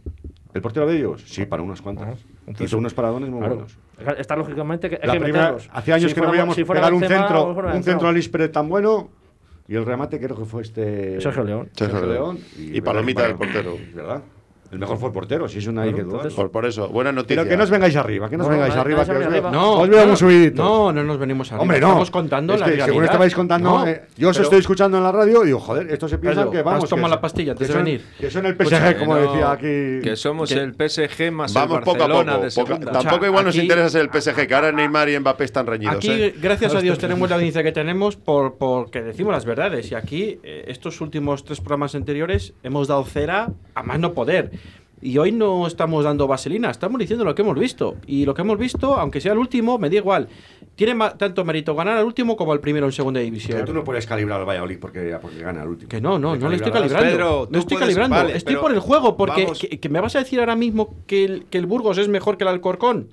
¿El portero de ellos? Sí, para unas cuantas. Ajá. Hizo unos paradones muy Claro. buenos. Está lógicamente que hay La que primera, hace años Si que no fuera- veíamos si pegar un Benzema, a lo centro, un centro al. Ispre tan bueno. Y el remate creo que fue este. Sergio León. Sergio León. Y palomita del portero. ¿Verdad? El mejor fue el portero, si eso no hay que dudar. Por, por eso, buena noticia. Pero que no os vengáis arriba, que no os No, vengáis arriba. Que os arriba. No, os veo no, muy subiditos. No, no nos venimos arriba. Hombre, no. Estamos contando Es la que realidad. según estabais contando, No, eh, yo os pero- estoy escuchando en la radio y digo, joder, estos se piensan Pedro, que vamos. que la son- pastilla antes que de son- venir. Que son el PSG, como no, decía aquí. Que somos Que- el PSG más Vamos el poco a poco. de poco- segunda. tampoco igual nos interesa ser el PSG, que ahora Neymar y Mbappé están reñidos. Aquí, ¿eh? gracias a Dios, tenemos la audiencia que tenemos por, porque decimos las verdades. Y aquí, eh, estos últimos tres programas anteriores, hemos dado cera a más no poder. Y hoy no estamos dando vaselina, estamos diciendo lo que hemos visto. Y lo que hemos visto, aunque sea el último, me da igual. Tiene tanto mérito ganar al último como al primero en segunda división. Pero tú no puedes calibrar al Valladolid porque, porque gana el último. Que no, no, no le estoy calibrando. Pedro, no estoy puedes- calibrando. vale, estoy por el juego, porque que me vas a decir ahora mismo que el, que el Burgos es mejor que el Alcorcón.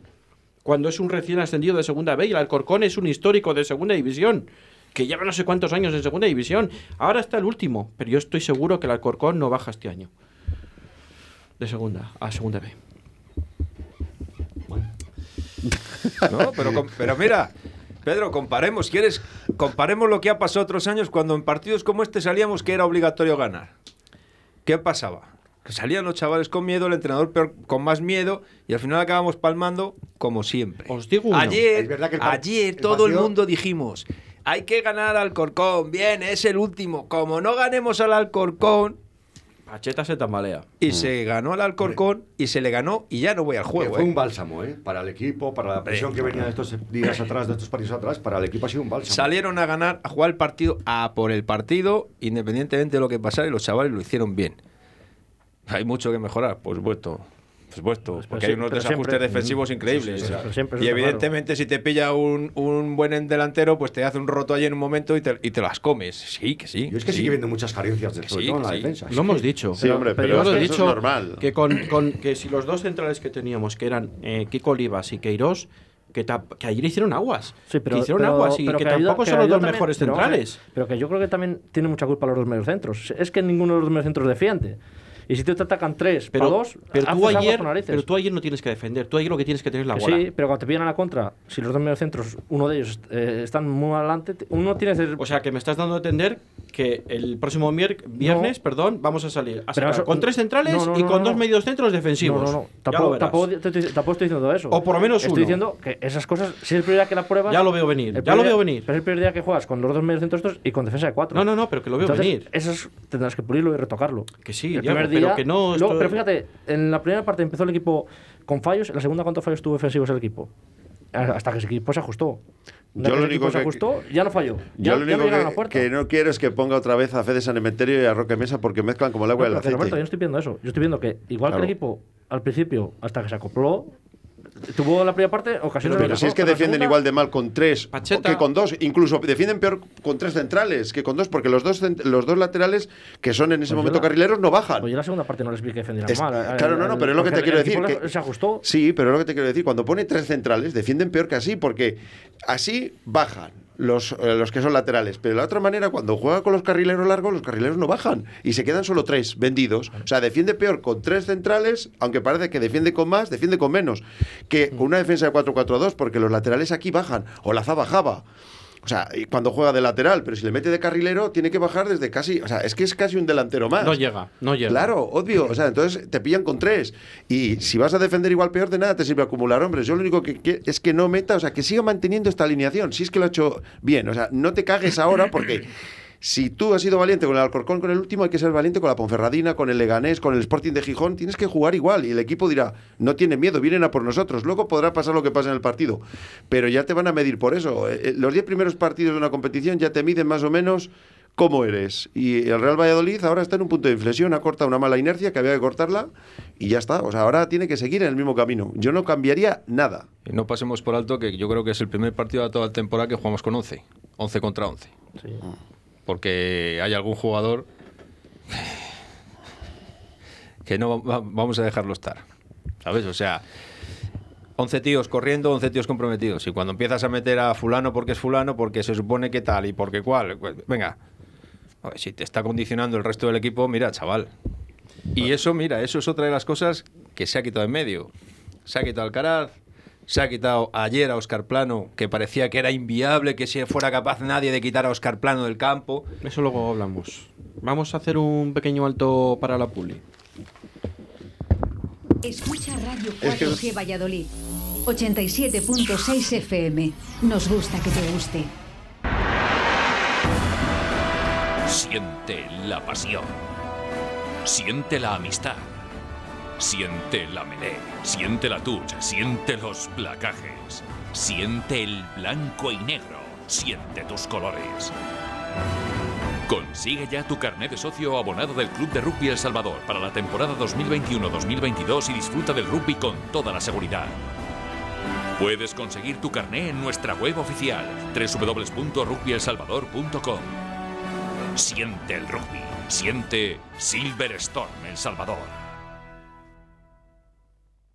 Cuando es un recién ascendido de segunda B y el Alcorcón es un histórico de segunda división. Que lleva no sé cuántos años en segunda división. Ahora está el último, pero yo estoy seguro que el Alcorcón no baja este año. De segunda a segunda B. (laughs) No, pero, mira, Pedro, comparemos, ¿quieres? Comparemos lo que ha pasado otros años cuando en partidos como este salíamos que era obligatorio ganar. ¿Qué pasaba? Que salían los chavales con miedo, el entrenador peor- con más miedo y al final acabamos palmando como siempre. Os digo uno. Ayer, Es verdad que el par- ayer el todo el mundo dijimos, hay que ganar al Corcón, bien, es el último. Como no ganemos al Alcorcón, Pacheta se tambalea. y se ganó al Alcorcón y se le ganó y ya no voy al Que juego. fue ¿eh? un bálsamo, ¿eh? Para el equipo, para la presión que venía de estos días atrás, de estos partidos atrás, para el equipo ha sido un bálsamo. Salieron a ganar, a jugar el partido, a por el partido, independientemente de lo que pasara, y los chavales lo hicieron bien. Hay mucho que mejorar, por supuesto. Supuesto, Pues, porque pero hay unos desajustes siempre- defensivos Mm. increíbles. Sí, sí, pero eso y evidentemente, si te pilla un, un buen delantero, pues te hace un roto allí en un momento y te, y te las comes. Sí, que sí. Yo es que sí. sigue viendo muchas carencias, de, Que sobre sí, todo en que la sí. defensa. Lo hemos dicho. Sí, hombre, pero yo lo he dicho normal. Que, con, con- que si los dos centrales que teníamos, que eran eh, Kiko Olivas y Queiroz, que, que ayer hicieron aguas. Sí, pero, que hicieron pero- aguas y pero que, ayuda- tampoco que son los ayuda dos también- mejores pero centrales. Pero que yo creo que también tiene mucha culpa los dos mediocentros. Es que ninguno de los mediocentros defiende. Y si te atacan tres Pero, para dos, pero, tú ayer, pero tú ayer no tienes que defender. Tú ayer lo que tienes que tener es la Que bola. Sí, pero cuando te pillan a la contra, si los dos mediocentros, uno de ellos eh, están muy adelante, te- uno tiene que O sea, que me estás dando a entender que el próximo viernes, perdón, vamos a salir a sacar eso- con tres centrales no, no, y con dos medios centros defensivos. No, no, no. Tampoco, tampoco, te- te- tampoco estoy diciendo eso. O por lo menos Estoy uno. diciendo que esas cosas, si es prioridad que la pruebas. Ya lo veo venir, el ya primer lo día- veo venir. Pero es el primer día que juegas con los dos mediocentros estos y con defensa de cuatro. No, no, no, pero que lo veo Entonces, venir. Esas tendrás que pulirlo y retocarlo. Que sí, el primer pero que no luego- pero fíjate, en la primera parte empezó el equipo con fallos, en la segunda, ¿cuántos fallos tuvo defensivos el equipo? Hasta que ese equipo se ajustó. Yo lo el equipo único se que- ajustó, ya no falló. Ya, Yo lo ya único no que, que no quiero es que ponga otra vez a Fede San Emeterio y a Roque Mesa porque mezclan como el agua y el No, aceite. Roberto, yo no estoy viendo eso. Yo estoy viendo que, igual Claro. que el equipo, al principio, hasta que se acopló, tuvo la primera parte ocasiones de Pero si es que pero defienden segunda- igual de mal con tres Pacheta. que con dos, incluso defienden peor con tres centrales que con dos, porque los dos, los dos laterales que son en ese Pues momento la- carrileros no bajan. Pues yo la segunda parte no les vi que defendieran Es- mal. claro, no, no, pero es lo que te quiero decir. que- Se ajustó. Sí, pero es lo que te quiero decir. Cuando pone tres centrales, defienden peor que así, porque así bajan los, eh, los que son laterales. Pero de la otra manera, cuando juega con los carrileros largos, los carrileros no bajan y se quedan solo tres vendidos. O sea, defiende peor con tres centrales, aunque parece que defiende con más, defiende con menos, que con una defensa de 4-4-2, porque los laterales aquí bajan, o la bajaba. O sea, cuando juega de lateral, pero si le mete de carrilero, tiene que bajar desde casi. O sea, es que es casi un delantero más. No llega, no llega. Claro, obvio. O sea, entonces te pillan con tres. Y si vas a defender igual peor, de nada te sirve acumular hombres. Yo lo único que quiero es que no meta, o sea, que siga manteniendo esta alineación. Si es que lo ha hecho bien. O sea, no te cagues ahora porque. Si tú has sido valiente con el Alcorcón, con el último, hay que ser valiente con la Ponferradina, con el Leganés, con el Sporting de Gijón. Tienes que jugar igual y el equipo dirá, no tienen miedo, vienen a por nosotros. Luego podrá pasar lo que pase en el partido. Pero ya te van a medir por eso. Eh, eh, Los 10 primeros partidos de una competición ya te miden más o menos cómo eres. Y el Real Valladolid ahora está en un punto de inflexión, ha cortado una mala inercia que había que cortarla y ya está. O sea, ahora tiene que seguir en el mismo camino. Yo no cambiaría nada. Y no pasemos por alto que yo creo que es el primer partido de toda la temporada que jugamos con 11. 11 contra 11. Sí. Porque hay algún jugador que no va- vamos a dejarlo estar. ¿Sabes? O sea, 11 tíos corriendo, 11 tíos comprometidos. Y cuando empiezas a meter a fulano porque es fulano, porque se supone que tal y porque cual, pues, venga. Si te está condicionando el resto del equipo, mira, chaval. Y eso, mira, eso es otra de las cosas que se ha quitado en medio. Se ha quitado Alcaraz, se ha quitado ayer a Oscar Plano, que parecía que era inviable que se fuera capaz nadie de quitar a Oscar Plano del campo. Eso luego hablamos. Vamos a hacer un pequeño alto para la puli. Escucha Radio Es que- 4G Valladolid. 87.6 FM. Nos gusta que te guste. Siente la pasión. Siente la amistad. Siente la melé. Siente la touch. Siente los placajes. Siente el blanco y negro. Siente tus colores. Consigue ya tu carnet de socio o abonado del Club de Rugby El Salvador para la temporada 2021-2022 y disfruta del rugby con toda la seguridad. Puedes conseguir tu carné en nuestra web oficial www.rugbyelsalvador.com. Siente el rugby. Siente Silver Storm El Salvador.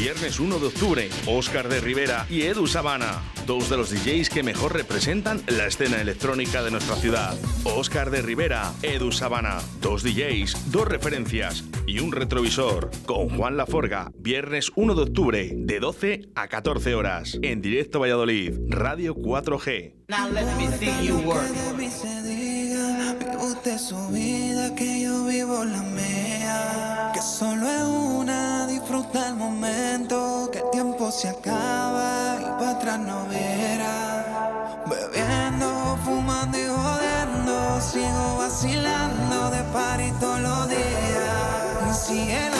Viernes 1 de octubre, Óscar de Rivera y Edu Sabana, dos de los DJs que mejor representan la escena electrónica de nuestra ciudad. Óscar de Rivera, Edu Sabana, dos DJs, dos referencias y un retrovisor. Con Juan Laforga, viernes 1 de octubre, de 12 a 14 horas. En directo Valladolid, Radio 4G. Now let me see you work. usted su vida, que yo vivo la mía. Solo es una, disfruta el momento, que el tiempo se acaba y para atrás no verá. Bebiendo, fumando y jodiendo, sigo vacilando de party todos los días. Cielo. Cielo.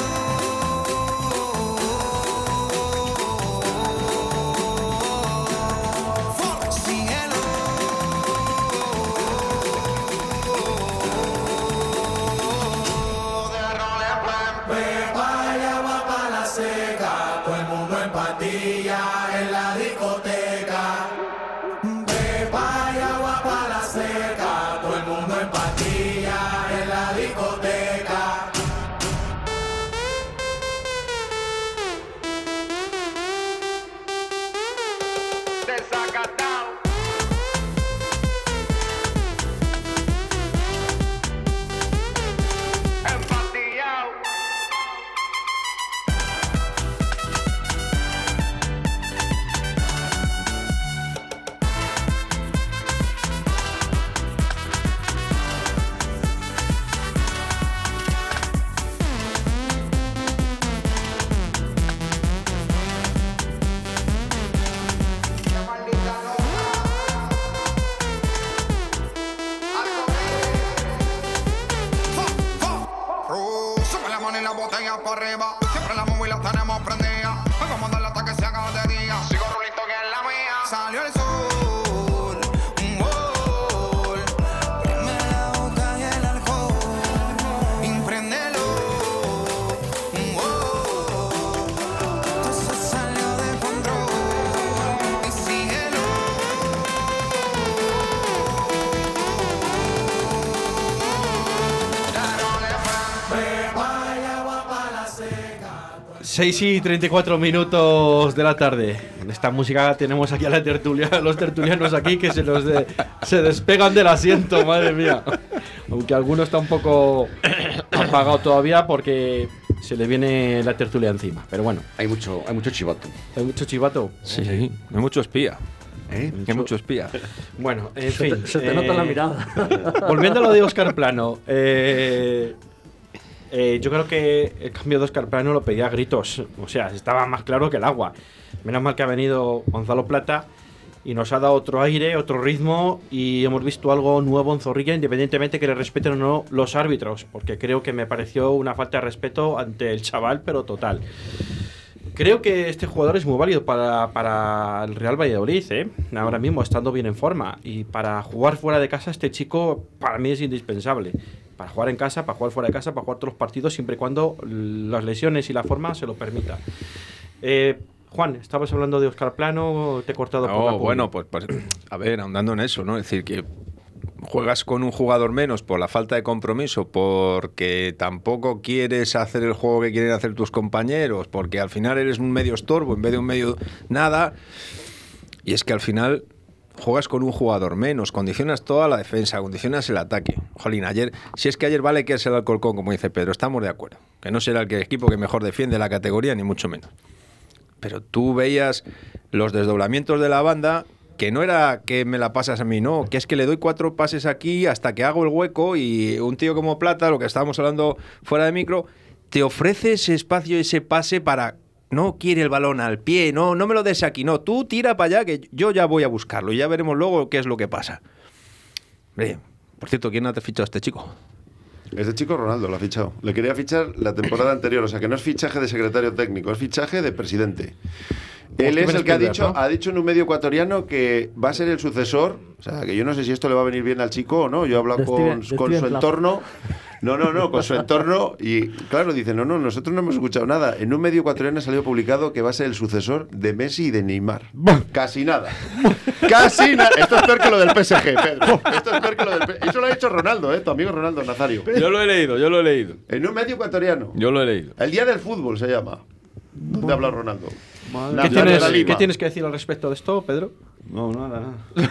6 y 34 minutos de la tarde. En esta música tenemos aquí a la tertulia, (laughs) los tertulianos aquí que se, los de- se despegan del asiento, madre mía. Aunque alguno está un poco apagado todavía porque se le viene la tertulia encima. Pero bueno. Hay mucho, hay mucho chivato. Hay mucho chivato. Sí, sí. Hay mucho espía. ¿Eh? Hay mucho espía. Bueno, en Se fin. te- se te nota la mirada. Volviendo a lo de Oscar Plano. eh, eh, yo creo que el cambio de Oscar Plano lo pedía a gritos. O sea, estaba más claro que el agua. Menos mal que ha venido Gonzalo Plata y nos ha dado otro aire, otro ritmo y hemos visto algo nuevo en Zorrilla, independientemente que le respeten o no los árbitros, porque creo que me pareció una falta de respeto ante el chaval, pero total. Creo que este jugador es muy válido para, para el Real Valladolid, ¿eh? ahora mismo estando bien en forma. Y para jugar fuera de casa, este chico para mí es indispensable. Para jugar en casa, para jugar fuera de casa, para jugar todos los partidos, siempre y cuando las lesiones y la forma se lo permita. Eh, Juan, estabas hablando de Oscar Plano, te he cortado por la bueno, pues, pues, a ver, ahondando en eso, ¿no? Es decir, que juegas con un jugador menos por la falta de compromiso, porque tampoco quieres hacer el juego que quieren hacer tus compañeros, porque al final eres un medio estorbo en vez de un medio nada. Y es que al final juegas con un jugador menos, condicionas toda la defensa, condicionas el ataque. Jolín, ayer, si es que ayer vale que es el Alcorcón, como dice Pedro, estamos de acuerdo. Que no será el equipo que mejor defiende la categoría, ni mucho menos. Pero tú veías los desdoblamientos de la banda, que no era que me la pasas a mí, no, que es que le doy cuatro pases aquí hasta que hago el hueco y un tío como Plata, lo que estábamos hablando fuera de micro, te ofrece ese espacio, ese pase para... No quiere el balón al pie, no, no me lo des aquí, no, tú tira para allá que yo ya voy a buscarlo y ya veremos luego qué es lo que pasa. Hombre, por cierto, ¿quién ha fichado a este chico? Este chico Ronaldo lo ha fichado. Le quería fichar la temporada anterior, o sea que no es fichaje de secretario técnico, es fichaje de presidente. Él Steven es el que ha dicho, ¿no? ha dicho en un medio ecuatoriano que va a ser el sucesor. O sea, que yo no sé si esto le va a venir bien al chico o no. Yo he hablado con, Steven- su entorno. No, no, no, con su entorno. Y claro, dice, no, no, nosotros no hemos escuchado nada. En un medio ecuatoriano ha salido publicado que va a ser el sucesor de Messi y de Neymar. Casi nada. Casi nada. Esto es peor que lo del PSG, Pedro. Esto es peor que lo del PSG. Eso lo ha dicho Ronaldo, ¿eh? Tu amigo Ronaldo Nazario. Yo lo he leído, yo lo he leído. En un medio ecuatoriano. Yo lo he leído. El día del fútbol se llama. ¿Dónde habla Ronaldo? ¿Qué tienes, de qué tienes que decir al respecto de esto, Pedro? No, nada, nada. (laughs)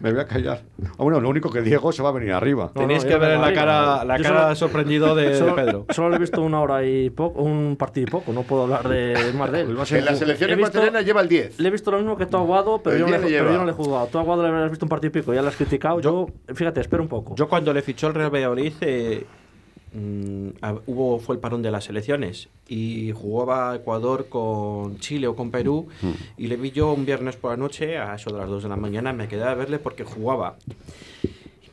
Me voy a callar. Ah, bueno, lo único que Diego se va a venir arriba. Tenéis que ver la cara, la cara sorprendido de, de solo, Pedro. Solo le he visto una hora y poco, un partido y poco, no puedo hablar de más de él. En la selección ecuatoriana lleva el 10. Le he visto lo mismo que tú Aguado, pero, yo no, 10 le, le pero yo no le he jugado. Tú Aguado le has visto un partido y pico, ya lo has criticado. Yo, fíjate, espera un poco. Yo cuando le fichó el Real Valladolid eh, mm, a- hubo fue el parón de las selecciones y jugaba Ecuador con Chile o con Perú y le vi yo un viernes por la noche a eso de las 2 de la mañana me quedé a verle porque jugaba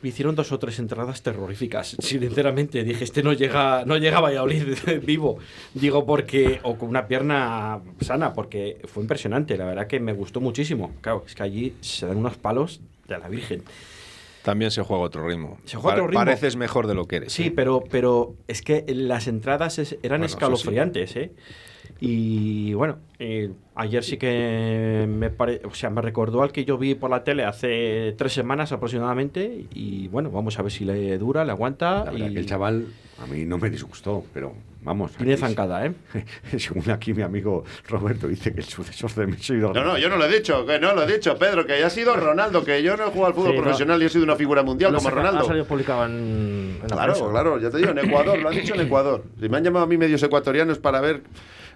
me hicieron dos o tres entradas terroríficas. (laughs) Sinceramente, dije, este no llega, no llega a Valladolid (laughs) vivo. Digo, porque, o con una pierna sana, porque fue impresionante. La verdad que me gustó muchísimo. Claro, es que allí se dan unos palos de la Virgen. También se juega otro ritmo. Se juega otro ritmo. Pareces mejor de lo que eres. Sí, ¿eh? pero, pero es que las entradas es- eran Bueno, eso sí. escalofriantes, ¿eh? Y bueno, eh, ayer sí que me, pare- o sea, me recordó al que yo vi por la tele hace tres semanas aproximadamente. Y bueno, vamos a ver si le dura, le aguanta. La verdad y que el chaval a mí no me disgustó, pero vamos. Tiene aquí- zancada, ¿eh? (laughs) Según aquí mi amigo Roberto dice que el sucesor de Messi... No, no, yo no lo he dicho, que no lo he dicho, Pedro, que ha sido Ronaldo, que yo no he jugado al fútbol Sí, no. profesional y he sido una figura mundial como saca- Ronaldo. Ha salido publicado en, en la Claro, prensa. claro, ya te digo, en Ecuador, lo han dicho en Ecuador. Y me han llamado a mí medios ecuatorianos para ver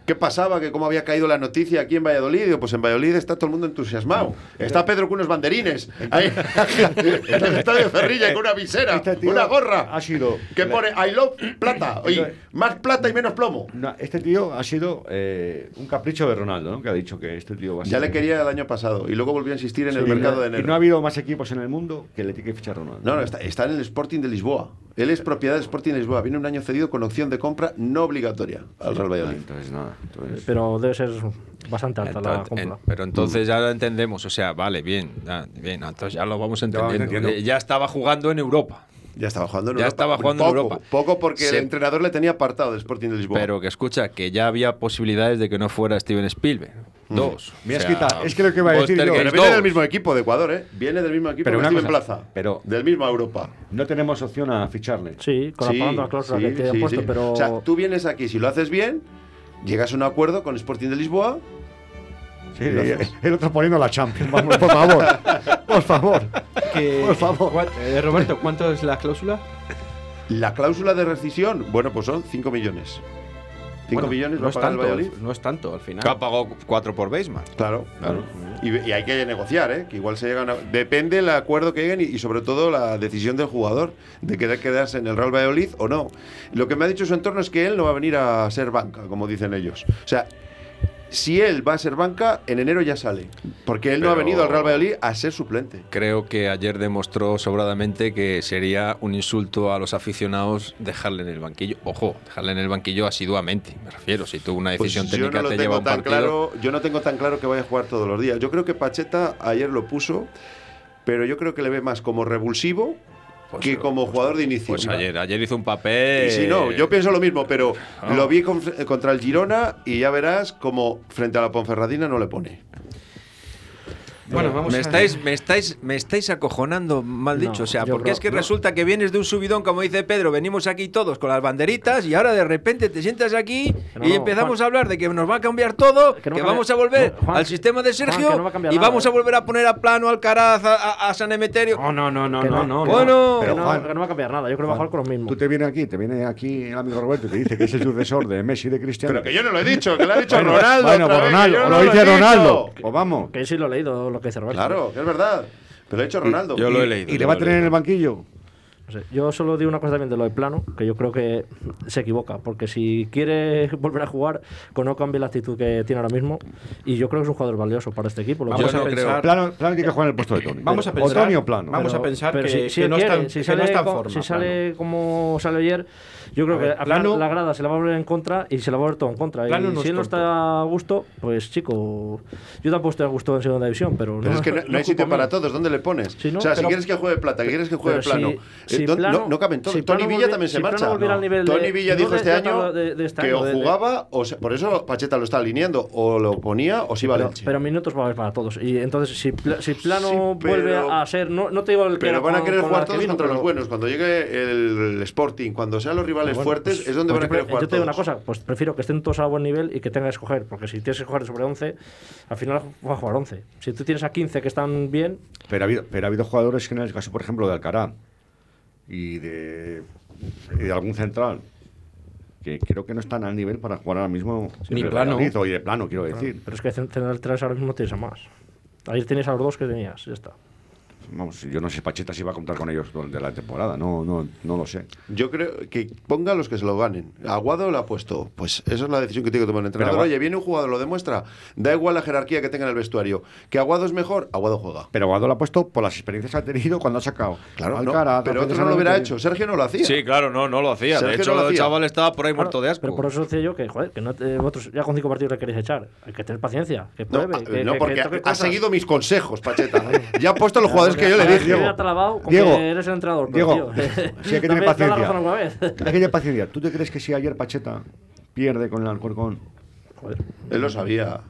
qué pasaba, que cómo había caído la noticia aquí en Valladolid. Digo, pues en Valladolid está todo el mundo entusiasmado. Está Pedro con unos banderines. Ahí, en el estadio Cerrilla con una visera, Este una gorra. Ha sido... Que pone I love plata. Oye, más plata y menos plomo. No, este tío ha sido eh, un capricho de Ronaldo, ¿no? Que ha dicho que este tío va a Ya le quería el año pasado y luego volvió a insistir en el mercado de Y no enero. ha habido más equipos en el mundo que le tiene que fichar a Ronaldo. No, no, está, está en el Sporting de Lisboa. Él es propiedad del Sporting de Lisboa. Viene un año cedido con opción de compra no obligatoria al Real Valladolid. Entonces, nada. Entonces... Pero debe ser bastante alta la compra. en- pero entonces ya lo entendemos, o sea, vale, bien, ya, bien, entonces ya lo vamos entendiendo. entendiendo. Eh, Ya estaba jugando en Europa, Ya estaba jugando en Ya Europa. estaba jugando en Poco, Europa. Poco porque Se- el entrenador le tenía apartado del Sporting de Lisboa. pero que escucha que ya había posibilidades de que no fuera Steven Spielberg. Dos. Mira, O sea, es que lo que iba a decir yo- Pero viene del mismo equipo de Ecuador, ¿eh? Viene del mismo equipo Pero que una cosa, Plaza. pero- Del mismo Europa. No tenemos opción a ficharle. Sí, con la, pagando la cláusula que te han puesto, pero. O sea, tú vienes aquí, si lo haces bien, llegas a un acuerdo con Sporting de Lisboa. Sí, el otro poniendo la Champions. Vamos, por favor. por favor. Que- Por favor. ¿cuál- eh, Roberto, ¿cuánto es la cláusula? La cláusula de rescisión, bueno, pues son 5 millones. 5 Bueno, millones no va a es el tanto, Valladolid. no es tanto al final. Que ha pagado cuatro por Baseman. Claro, claro. Y, y hay que negociar, ¿eh? Que igual se llegan a... Depende el acuerdo que lleguen y, y sobre todo la decisión del jugador de querer quedarse en el Real Valladolid o no. Lo que me ha dicho su entorno es que él no va a venir a ser banca, como dicen ellos. O sea, si él va a ser banca, en enero ya sale. Porque él no ha venido al Real Valladolid a ser suplente. Creo que ayer demostró sobradamente que sería un insulto a los aficionados dejarle en el banquillo. Ojo, dejarle en el banquillo asiduamente, me refiero. Si tú una Pues decisión yo técnica no te lleva a un partido. claro, yo no tengo tan claro que vaya a jugar todos los días. Yo creo que Pacheta ayer lo puso, pero yo creo que le ve más como revulsivo que como jugador de inicio. Pues ayer, ayer hizo un papel. Y si no, yo pienso lo mismo, pero Ah. lo vi con- contra el Girona y ya verás como frente a la Ponferradina no le pone. Bueno, vamos me a- estáis, me estáis, me estáis acojonando, mal No, dicho. o sea, porque creo- es que no. resulta que vienes de un subidón, como dice Pedro, venimos aquí todos con las banderitas y ahora de repente te sientas aquí no, y no, empezamos Juan. a hablar de que nos va a cambiar todo, que, vamos a volver no, Juan, al sistema de Sergio va y nada, vamos ¿eh? a volver a poner a plano al Caraz, a, a- a San Emeterio. No, no, no, no, que no, no. Bueno, que no, Juan, que no va a cambiar nada. Yo creo que va a jugar con los mismos. Tú te vienes aquí, te viene aquí el amigo Roberto y te dice que es el sucesor de Messi y de Cristiano. Pero que yo no lo he dicho, que lo ha dicho Ronaldo. Bueno, pues Ronaldo, o lo dice. Ronaldo. Pues vamos. Que sí lo he leído lo que dice Roberto. Claro, que es verdad. Pero lo ha dicho Ronaldo. Yo lo he Y- leído. ¿Y le yo va a tener en el banquillo? No sé, Yo solo digo una cosa también de lo de plano, que yo creo que se equivoca, porque si quiere (laughs) volver a jugar, que no cambie la actitud que tiene ahora mismo, y yo creo que es un jugador valioso para este equipo. Lo Vamos que a pensar- Plano, plano tiene que jugar en el puesto de Tony. Vamos a O pensar. Tony o plano. Vamos pero- a pensar pero que, si, si que él no, quiere, está, en- si que sale, no está en co- forma. si sale como sale ayer, yo creo A que ver, al Plano- la grada se la va a volver en contra y se la va a volver todo en contra. Plano y no si él no está a gusto, pues chico, yo tampoco estoy a gusto en segunda división, pero, Pero es que no, no hay sitio para todos, ¿dónde le pones? O sea, si quieres que juegue plata, que quieres que juegue plano, si- Eh, ¿dónde- no, no caben todos. si Tony Plano Villa también se si Plano marcha. Tony Villa dijo este año este que o jugaba, o se- por eso Pacheta lo está alineando, o lo ponía o se iba al pero, minutos va a haber para todos. Y entonces, si, Pla- si Plano vuelve a ser. No, te digo el que Pero van a querer jugar que todos contra los buenos. Cuando llegue el, Sporting, cuando sean los rivales Bueno, fuertes, pues- es donde pues van a yo querer jugar Yo te digo una cosa, pues prefiero que estén todos a buen nivel y que tengas que escoger, porque si tienes que escoger sobre 11, al final vas a jugar 11. Si tú tienes a 15 que están bien, Pero ha habido, pero ha habido jugadores que en el caso, por ejemplo, de Alcaraz y de, y de algún central que creo que no están al nivel para jugar ahora mismo Ni de plano. Valladolid, o de plano, quiero decir. pero es que centrales ahora mismo no tienes a más. Ayer tenías a los dos que tenías, ya está. Vamos, yo no sé Pacheta si va a contar con ellos durante la temporada, no, no, no lo sé. Yo creo que ponga los que se lo ganen. Aguado lo ha puesto. Pues esa es la decisión que tiene que tomar el entrenador. Aguado- Oye, viene un jugador, lo demuestra. Da igual la jerarquía que tenga en el vestuario. Que Aguado es mejor, Aguado juega. Pero Guado lo ha puesto por las experiencias que ha tenido cuando ha sacado. Claro, no, cara, pero otro no lo hubiera hecho. Sergio no lo hacía. Sí, claro, no, no lo hacía. Sergio de no hecho, lo el hacía. chaval estaba por ahí Claro, muerto de asco. Pero por eso decía yo que, joder, que no te- vosotros ya con cinco partidos le queréis echar. Hay que tener paciencia, que No, pruebe. que, no, que- porque ha cosas. seguido mis consejos, Pacheta. (laughs) ya ha puesto los jugadores que yo le dije. Alabado con Diego, que eres el entrenador. Diego, tío, sí (laughs) hay que tener paciencia. Hay que tener paciencia. ¿Tú te crees que si ayer Pacheta pierde con el Alcorcón? Joder. Él lo sabía.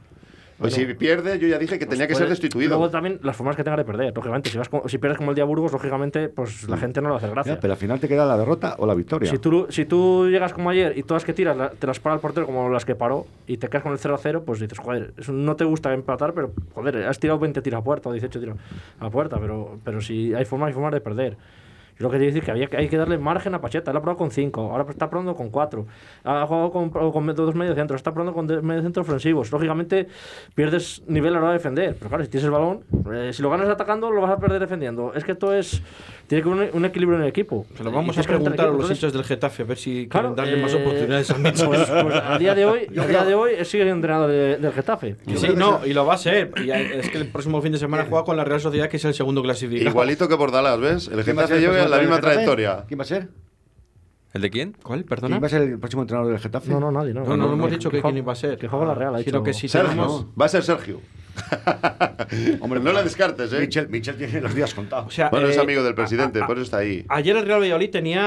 Pues si pierde, yo ya dije que tenía que ser Pues, destituido. Luego también las formas que tenga de perder, lógicamente. Si, vas con- si pierdes como el día Burgos, lógicamente, pues la gente no a hacer gracia. Ya, pero al final te queda la derrota o la victoria. Si tú, si tú llegas como ayer y todas que tiras la- te las para el portero como las que paró y te quedas con el 0-0, pues dices, joder, eso no te gusta empatar, pero joder, has tirado 20 tiros a puerta o 18 tiros a puerta, pero, pero si hay formas, hay formas de perder. Yo lo que quiero decir es que había, hay que darle margen a Pacheta. Él ha probado con 5, ahora está probando con 4. Ha jugado con, con dos mediocentros, está probando con mediocentros ofensivos. Lógicamente pierdes nivel a la hora de defender. Pero claro, si tienes el balón, eh, si lo ganas atacando, lo vas a perder defendiendo. Es que esto es. Tiene que haber un, un equilibrio en el equipo. Se lo vamos a preguntar a los hinchas del Getafe a ver si Claro, quieren darle más eh, oportunidades a pues, pues a día de hoy, a día de hoy sigue entrenador de- del Getafe. Sí, no, y lo va a ser. Y es que el próximo fin de semana juega con la Real Sociedad, que es el segundo clasificado. Igualito que Bordalás, ¿ves? El ¿Quién va a Getafe el lleva la misma trayectoria. ¿Quién va a ser? ¿El de quién? ¿Cuál? Perdona. ¿Quién va a ser el próximo entrenador del Getafe? No, no, nadie, no. No, no, no hemos dicho que quién iba a ser. Que juega la Real, ha Sino dicho. que si Sergio, tenemos... va a ser Sergio. (laughs) Hombre, no la descartes, ¿eh? Michel, Michel tiene los días contados. O sea, Bueno, es eh, amigo del presidente, por eso está ahí. Ayer el Real Valladolid tenía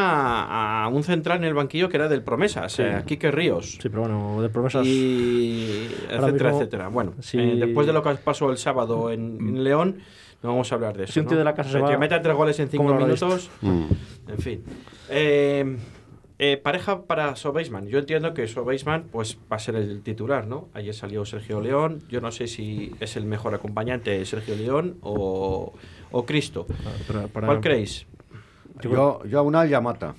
a un central en el banquillo que era del Promesas, Sí. eh, Quique Ríos. Sí, pero bueno, de promesas. Y etcétera, mismo, etcétera. Bueno, sí. eh, después de lo que pasó el sábado en, en León, no vamos a hablar de eso. Si un tío ¿no? de la casa se Que va, meta tres goles en cinco ¿cómo lo habrá minutos. En fin. Eh, eh, pareja para Sobeisman. Yo entiendo que Sobeisman pues, va a ser el titular, ¿no? Ayer salió Sergio León. Yo no sé si es el mejor acompañante Sergio León o, o Cristo. Pero para- ¿Cuál creéis? Yo, yo a Unal ya mata.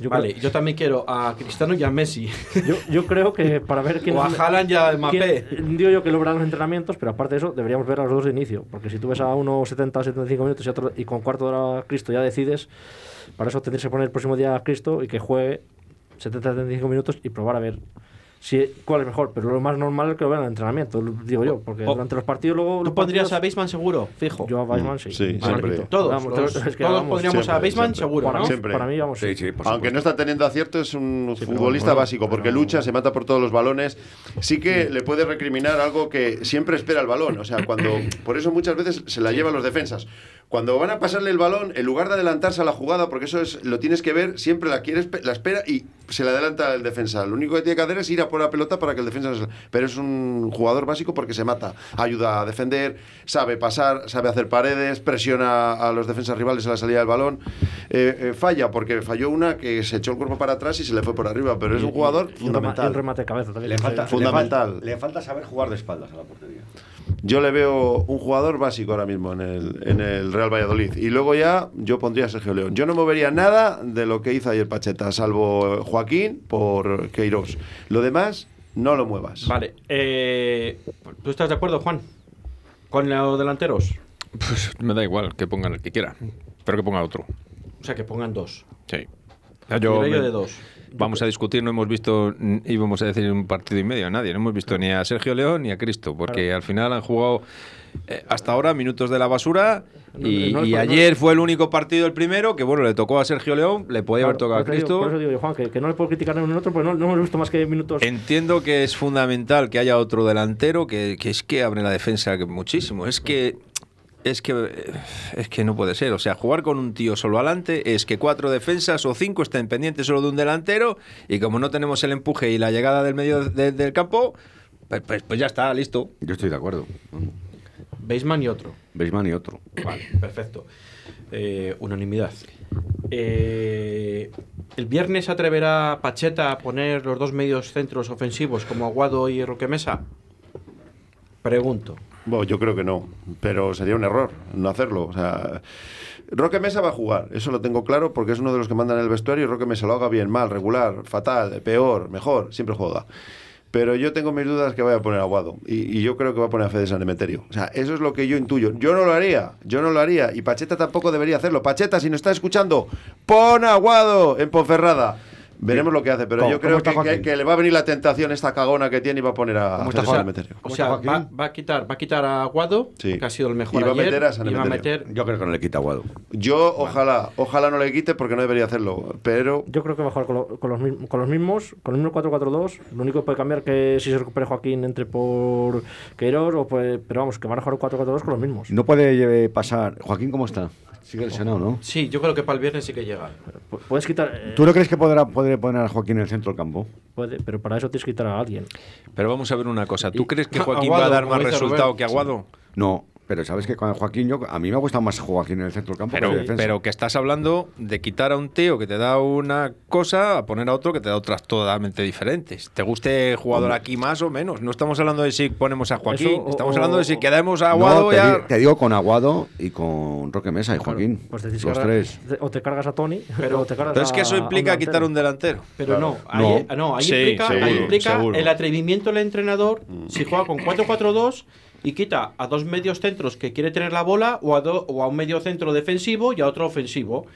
Yo vale, yo también quiero a Cristiano y a Messi. Yo, yo creo que (laughs) para ver quién O a Haaland y a Mbappé. Digo yo que logran los entrenamientos, pero aparte de eso, deberíamos ver a los dos de inicio. Porque si tú ves a uno 70 75 minutos y, otro, y con cuarto de hora Cristo ya decides, para eso tendrías que poner el próximo día a Cristo y que juegue 70 75 minutos y probar a ver si, cuál es mejor. Pero lo más normal es que lo vean en el entrenamiento, digo yo. Porque O- durante los partidos luego. ¿Tú los pondrías partidos- a Beisman seguro? Fijo. Yo a Weissman sí. Sí, Vale, siempre. Todos, Vamos, los- es que todos vamos, pondríamos a siempre, siempre. seguro, Para ¿no? Siempre. para mí, vamos. Sí, sí, por Aunque no está teniendo acierto, es un futbolista bueno, básico, porque pero- lucha, se mata por todos los balones. Sí que le puede recriminar algo que siempre espera el balón. O sea, cuando. Por eso muchas veces se la llevan los defensas. Cuando van a pasarle el balón, en lugar de adelantarse a la jugada, porque eso es lo tienes que ver, siempre la quieres, la espera y se le adelanta el defensa. Lo único que tiene que hacer es ir a por la pelota para que el defensa. se- Pero es un jugador básico porque se mata. Ayuda a defender, sabe pasar, sabe hacer paredes, presiona a los defensas rivales a la salida del balón. Eh, eh, falla porque falló una que se echó el cuerpo para atrás y se le fue por arriba. Pero es un jugador Y y fundamental. un remate de cabeza también. Le falta, Fundamental. Le falta, le falta saber jugar de espaldas a la portería. Yo le veo un jugador básico ahora mismo en el, en el Real Valladolid. Y luego ya yo pondría a Sergio León. Yo no movería nada de lo que hizo ayer Pacheta, salvo Joaquín por Queiroz. Lo demás, no lo muevas. Vale. eh, ¿Tú estás de acuerdo, Juan? Con los delanteros. Pues me da igual que pongan el que quiera, pero que ponga otro. O sea, que pongan dos. Sí. Yo me- de dos. Vamos a discutir, no hemos visto, íbamos a decir un partido y medio a nadie, no hemos visto ni a Sergio León ni a Cristo, porque al final han jugado eh, hasta ahora minutos de la basura y, No, no, y no, no. ayer fue el único partido, el primero, que bueno, le tocó a Sergio León, le podía haber tocado a digo- Cristo. Por eso digo yo, Juan, que, que no le puedo criticar ni otro, porque no, no hemos visto más que minutos. Entiendo que es fundamental que haya otro delantero, que, que es que abre la defensa muchísimo. Es que es que es que no puede ser. O sea, jugar con un tío solo adelante es que cuatro defensas o cinco estén pendientes solo de un delantero y como no tenemos el empuje y la llegada del medio de- del campo, pues, pues, pues ya está, listo. Yo estoy de acuerdo. Baseman y otro. Baseman y otro. (clears throat) Vale, perfecto. Eh, unanimidad. Eh, ¿El viernes se atreverá Pacheta a poner los dos medios centros ofensivos como Aguado y Roque Mesa? Pregunto. Bueno, yo creo que no, pero sería un error no hacerlo. O sea, Roque Mesa va a jugar, eso lo tengo claro porque es uno de los que mandan el vestuario y Roque Mesa lo haga bien, mal, regular, fatal, peor, mejor, siempre juega. Pero yo tengo mis dudas que vaya a poner a y, yo creo que va a poner a Fede San Emeterio. O sea, eso es lo que yo intuyo. Yo no lo haría, yo no lo haría y Pacheta tampoco debería hacerlo. Pacheta, si nos está escuchando, pon a en Ponferrada. Veremos lo que hace, pero ¿Cómo- yo creo que, que- le va a venir la tentación esta cagona que tiene y va a poner a ¿Cómo está Joaquín? Emeterio. O sea, va, va a quitar, va a quitar a Aguado, Sí. que ha sido el mejor Y va a meter a San y va a Emeterio. meter Yo creo que no le quita Aguado. Yo ojalá, ojalá no le quite porque no debería hacerlo, pero Yo creo que va a jugar con, lo- con los, mismos, con los mismos, con el mismo 4-4-2. Lo único que puede cambiar que si se recupere Joaquín entre por Queiroz, o puede- pero vamos, que van a jugar 4-4-2 con los mismos. No puede eh, pasar. Joaquín, ¿cómo está? Sigue lesionado, ¿no? Sí, yo creo que para el viernes sí que llega. Pu- Puedes quitar. eh, ¿Tú no crees que podrá poder poner a Joaquín en el centro del campo? puede, pero para eso tienes que quitar a alguien. Pero vamos a ver una cosa. ¿Tú Y- crees que (laughs) Joaquín Aguado, va a dar más resultado Robert. que Aguado? No, pero sabes que con Joaquín, yo, a mí me ha gustado más Joaquín en el centro del campo Pero, que de defensa. pero que estás hablando de quitar a un tío que te da una cosa a poner a otro que te da otras totalmente diferentes. ¿Te guste el jugador aquí más o menos? No estamos hablando de si ponemos a Joaquín, Eso, o- estamos o- hablando de si quedamos a No, Aguado te, ya. di- te digo con Aguado y con Roque Mesa y Joaquín. Pues decís los que ahora- tres. O te cargas a Tony, Pero- (laughs) o te cargas Pero es que eso a implica quitar un delantero. Pero no, No. ahí, no, ahí Sí, implica, ahí implica el atrevimiento del entrenador si juega con 4-4-2 y quita a dos medios centros que quiere tener la bola o a, do- o a un medio centro defensivo y a otro ofensivo.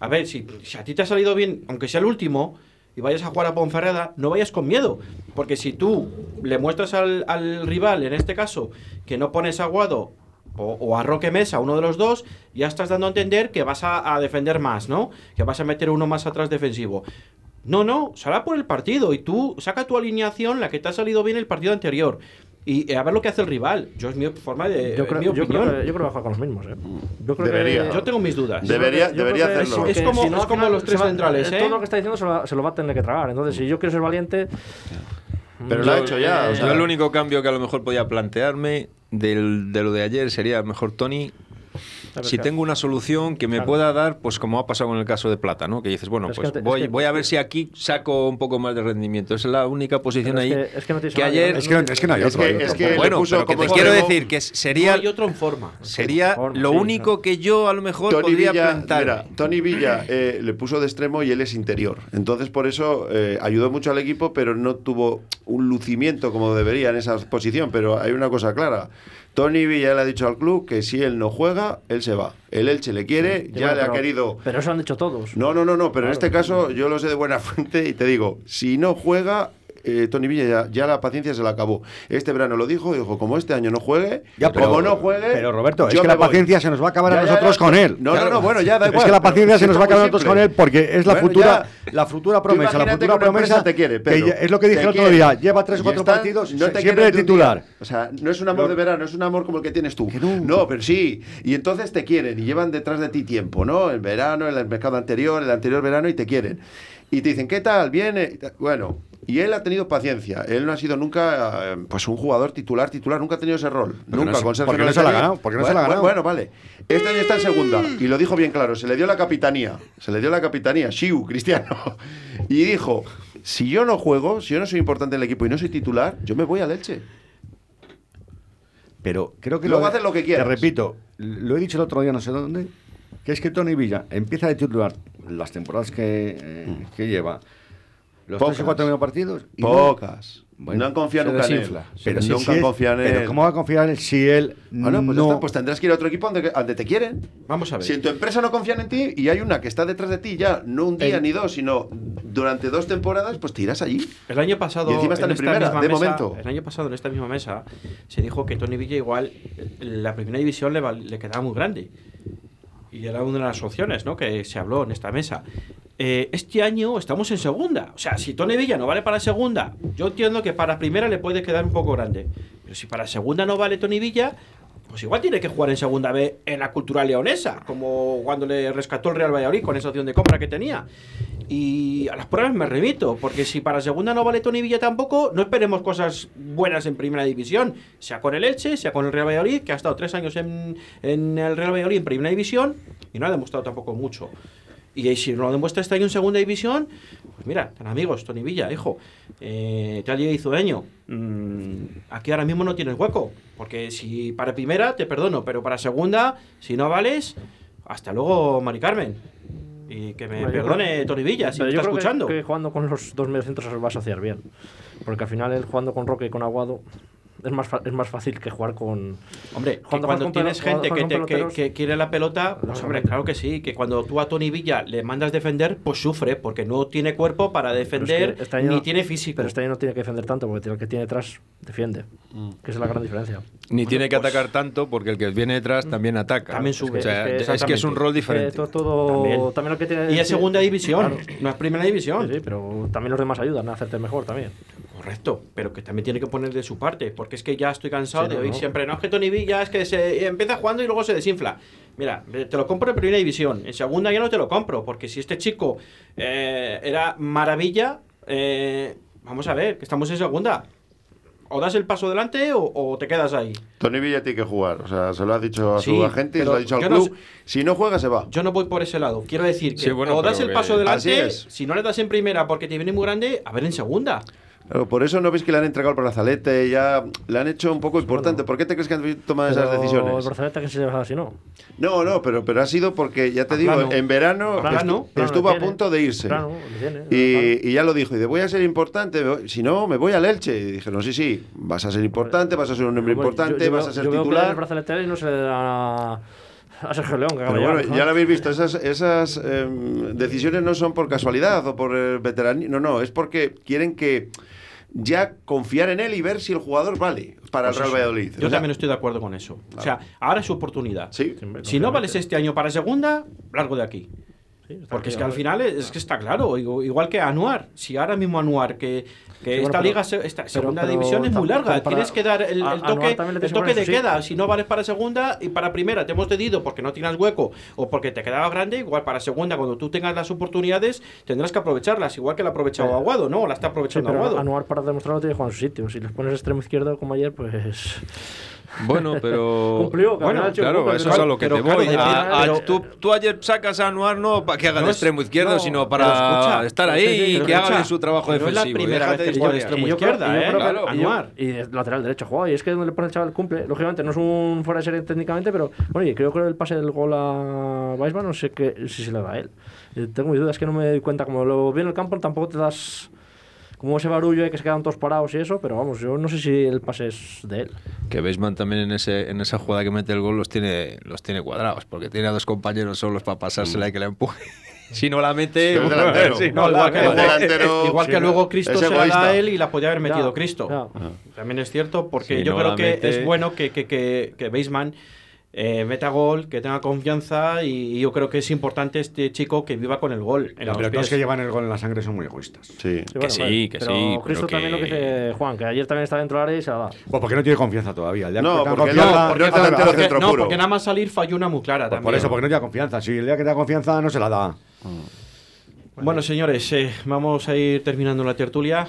A ver, si, si a ti te ha salido bien, aunque sea el último, y vayas a jugar a Ponferrada, no vayas con miedo. Porque si tú le muestras al, al rival, en este caso, que no pones Aguado o, o a Roque Mesa, uno de los dos, ya estás dando a entender que vas a, a defender más, ¿no? Que vas a meter uno más atrás defensivo. No, no, saldrá por el partido y tú saca tu alineación, la que te ha salido bien el partido anterior. Y eh, a ver lo que hace el rival. Yo es mi forma de. Yo creo, mi yo, creo que, yo creo que va a jugar con los mismos, ¿eh? Yo creo Debería. que, Yo tengo mis dudas. Debería- debería hacerlo. Es como- si no, es como final los tres va- centrales, ¿eh? Todo lo que está diciendo se lo, se lo va a tener que tragar. Entonces, si yo quiero ser valiente. pero lo ha hecho ya. o sea, Yo el único cambio que a lo mejor podía plantearme del- de lo de ayer sería mejor Tony. Si tengo una solución que me Claro. pueda dar, pues como ha pasado con el caso de Plata, ¿no? Que dices, bueno, Es que pues te- es voy, que- voy a ver si aquí saco un poco más de rendimiento. Esa es la única posición es ahí. que- es que no que ayer. Es que, no- es que no hay Es otro. es que- bueno, puso pero que te quiero decir que sería, No hay otro en forma. sería forma, lo sí, único que yo a lo mejor Tony podría Villa, plantar. mira, Tony Villa eh, le puso de extremo y él es interior. Entonces, por eso eh, ayudó mucho al equipo, pero no tuvo un lucimiento como debería en esa posición. Pero hay una cosa clara. Tony Villa le ha dicho al club que si él no juega, él se va. El Elche le quiere, ya bueno, le ha querido... Pero eso han dicho todos. No, no, no, no, pero en este caso yo lo sé de buena (laughs) fuente y te digo, si no juega, eh, Tony Villa ya, ya la paciencia se le acabó. Este verano lo dijo, dijo, como este año no juegue, Ya, pero- como no juegue... Pero Roberto, es que la voy". paciencia se nos va a acabar Ya, a nosotros con él. No, no, no, bueno, ya da Es igual. que la pero paciencia se nos va a es acabar a nosotros con él porque es la Bueno, futura, la futura promesa. La futura promesa te quiere, ya- es lo que dije el otro día. Lleva tres o cuatro partidos no te siempre de titular. O sea, no es un amor de verano, es un amor como el que tienes tú. No. pero sí. Y entonces te quieren y llevan detrás de ti tiempo, ¿no? El verano, el mercado anterior, el anterior verano y te quieren. Y te dicen, ¿qué tal? Viene. Bueno, y él ha tenido paciencia. Él no ha sido nunca eh, pues un jugador titular, titular. Nunca ha tenido ese rol. Porque nunca. no se- con porque no se la ha ganado, porque no se bueno, la ha ganado. Bueno, vale. Este año está en segunda. Y lo dijo bien claro. Se le dio la capitanía. Se le dio la capitanía. Shiu, (laughs) Cristiano. Y dijo, si yo no juego, si yo no soy importante en el equipo y no soy titular, yo me voy al Elche. Pero creo que Luego de- haces lo que quieras. Te repito, lo he dicho el otro día, no sé dónde, que es que Tony Villa empieza de titular las temporadas que, eh, que lleva. Los Pocas. tres o cuatro primeros partidos. y no- Pocas. Bueno, no han confiado nunca en él. desinfla. Pero Pero si- nunca si confiado en pero él. ¿cómo va a confiar en él si él Bueno, pues, ya no... está, pues tendrás que ir a otro equipo donde, donde te quieren. Vamos a ver. Si en tu empresa no confían en ti y hay una que está detrás de ti ya, no un día El- ni dos, sino durante dos temporadas, pues te irás allí. El año pasado, Y encima están en esta primera, misma de mesa- momento. El año pasado, en esta misma mesa, se dijo que Tony Villa igual la primera división le, le quedaba muy grande. Y era una de las opciones ¿no? que se habló en esta mesa. Eh, este año estamos en segunda. O sea, si Tony Villa no vale para segunda, yo entiendo que para primera le puede quedar un poco grande. Pero si para segunda no vale Tony Villa, pues igual tiene que jugar en segunda B en la cultural leonesa, como cuando le rescató el Real Valladolid con esa opción de compra que tenía. Y a las pruebas me remito, porque si para segunda no vale Tony Villa tampoco, no esperemos cosas buenas en primera división, sea con el Elche, sea con el Real Valladolid, que ha estado tres años en, en el Real Valladolid en primera división y no ha demostrado tampoco mucho. Y si no lo demuestra este año en segunda división, pues mira, tan amigos, Tony Villa, hijo, eh, te hizo daño. Mm, aquí ahora mismo no tienes hueco, porque si para primera te perdono, pero para segunda, si no vales, hasta luego, Mari Carmen. Y que me perdone Tony Villa, si me yo está creo que- escuchando. Que, jugando con los dos mediocentros se va a asociar bien. Porque al final él jugando con Roque y con Aguado es más, fa- es más fácil que jugar con. Hombre, Cuando cuando juegas con tienes pelo- gente cuando que, te- que- peloteros- que quiere la pelota, pues hombre, claro que sí, que cuando tú a Tony Villa le mandas defender, pues sufre, porque no tiene cuerpo para es defender, que este ni tiene físico. Pero este año no tiene que defender tanto, porque el que tiene detrás defiende. Mm. Que esa es la gran diferencia. Ni Bueno, tiene que pues- atacar tanto porque el que viene detrás también ataca. También Es sube. que- O sea, Es es, que es un rol diferente. todo, todo- También. también lo que tiene Y es segunda división, Claro. no es primera división. Sí, sí, pero también los demás ayudan a hacerte mejor también. Correcto, pero que también tiene que poner de su parte, porque es que ya estoy cansado Sí, de no, oír no. siempre, no es que Tony Villa es que se empieza jugando y luego se desinfla. Mira, te lo compro en primera división, en segunda ya no te lo compro, porque si este chico eh, era maravilla, eh, vamos a ver, que estamos en segunda. O das el paso adelante o, o te quedas ahí. Tony Villa tiene que jugar. O sea, se lo ha dicho a su Sí, agente y se lo ha dicho al no club. Si no juega, se va. Yo no voy por ese lado. Quiero decir que Sí, bueno, o das el paso es. si no le das en primera porque te viene muy grande, a ver en segunda. Claro, por eso no veis que le han entregado el brazalete, ya le han hecho un poco importante. ¿Por qué te crees que han tomado esas decisiones? El brazalete que se lleva así, ¿no? No, no, pero, pero ha sido porque, ya te digo, plano. en verano plano, estu- plano estuvo a punto de irse. Tiene, Y, y ya lo dijo, y de voy a ser importante, si no, me voy al Elche. Y dijeron, sí, sí, vas a ser importante, vas a ser un hombre Bueno, importante, yo- yo vas veo- a ser yo veo titular. el brazalete y no se le da a, Sergio León, que Pero bueno, ya lo habéis visto, esas, esas em, decisiones no son por casualidad o por veteranía, no, no, es porque quieren que ya confiar en él y ver si el jugador vale para Pues el Real. Valladolid. Yo O sea, también estoy de acuerdo con eso. O sea, ahora es su oportunidad. Sí. Si no vales este año para segunda, largo de aquí. Porque es que al final es, es que está claro, igu- igual que Anuar. Si ahora mismo Anuar, que, que Sí, esta pero- liga, se- esta pero- segunda pero división es muy larga, tienes que dar el, a- el Anuar toque, el toque de queda. Si no vales para segunda y para primera te hemos cedido porque no tienes hueco o porque te quedaba grande, igual para segunda, cuando tú tengas las oportunidades, tendrás que aprovecharlas, igual que la ha aprovechado Pero- Aguado, ¿no? La está Sí, aprovechando pero Aguado. Anuar para demostrarlo tiene que jugar en su sitio. Si les pones extremo izquierdo como ayer, pues. Bueno, pero. Cumplió, bueno, chico, claro, cumple, eso pero- es a lo que pero te claro, voy. depende- A- a- pero- tú, tú ayer sacas a Anuar no para que haga No de extremo izquierdo, no, sino para escucha, estar ahí sí, y que hagan su trabajo que no es la defensivo. primera vez que juega de extremo izquierda, ¿eh? Claro, Anuar. Y lateral derecho juega. Y es que donde le pone el chaval cumple. Lógicamente no es un fuera de serie técnicamente, pero bueno, y creo que el pase del gol a Weisman no sé qué, si se le da a él. Eh, tengo mis dudas, es que no me doy cuenta. Como lo vi en el campo, tampoco te das como ese barullo de que se quedan todos parados y eso, pero vamos, yo no sé si el pase es de él. Que Beisman también en ese en esa jugada que mete el gol los tiene los tiene cuadrados, porque tiene a dos compañeros solos para pasársela y que la empuje. (laughs) si no la mete, delantero. si No, no la igual que, delantero- igual que sí, luego Cristo se la a él y la podía haber metido Ya, Cristo. ya. También es cierto, porque Si yo no creo que mete- es bueno que, que, que, que Baseman eh, meta gol, que tenga confianza y, y yo creo que es importante este chico que viva con el gol en Los peloteros pies. que llevan el gol en la sangre son muy egoístas. Sí. Sí, bueno, sí, vale. que pero sí, pero Cristo también lo que que- dice Juan, que ayer también está dentro del área y se la da. Pues porque no tiene confianza todavía. El día No, que porque confianza, no, porque hace- Porque- centro no, puro. porque nada más salir falló una muy clara Pues también. por eso, porque no tiene confianza. Si el día que tenga confianza no se la da. Bueno, señores, eh, vamos a ir terminando la tertulia.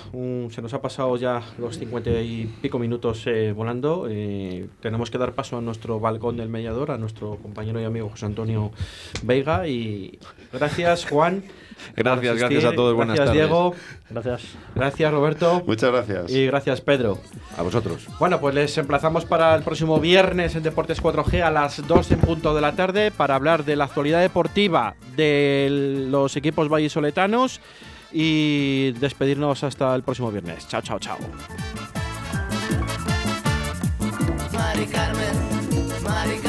Se nos ha pasado ya los 50 y pico minutos eh, volando. Eh, tenemos que dar paso a nuestro balcón del mediador, a nuestro compañero y amigo José Antonio Veiga. Y gracias, Juan. Gracias, gracias a todos, buenas Gracias, tardes. Diego. Gracias. Gracias, Roberto. Muchas gracias. Y gracias, Pedro. A vosotros. Bueno, pues les emplazamos para el próximo viernes en Deportes 4G a las 2 en punto de la tarde para hablar de la actualidad deportiva de los equipos vallisoletanos y despedirnos hasta el próximo viernes. Chao, chao, chao. Mari Carmen, Mari Carmen,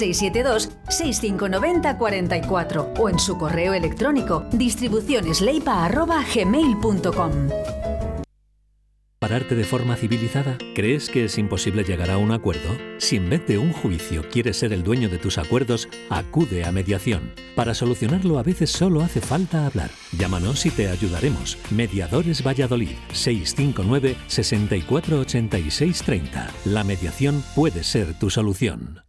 672-6590-44 o en su correo electrónico distribucionesleipa.gmail.com. ¿Pararte de forma civilizada? ¿Crees que es imposible llegar a un acuerdo? Si en vez de un juicio quieres ser el dueño de tus acuerdos, acude a mediación. Para solucionarlo a veces solo hace falta hablar. Llámanos y te ayudaremos. Mediadores Valladolid 659 648630. La mediación puede ser tu solución.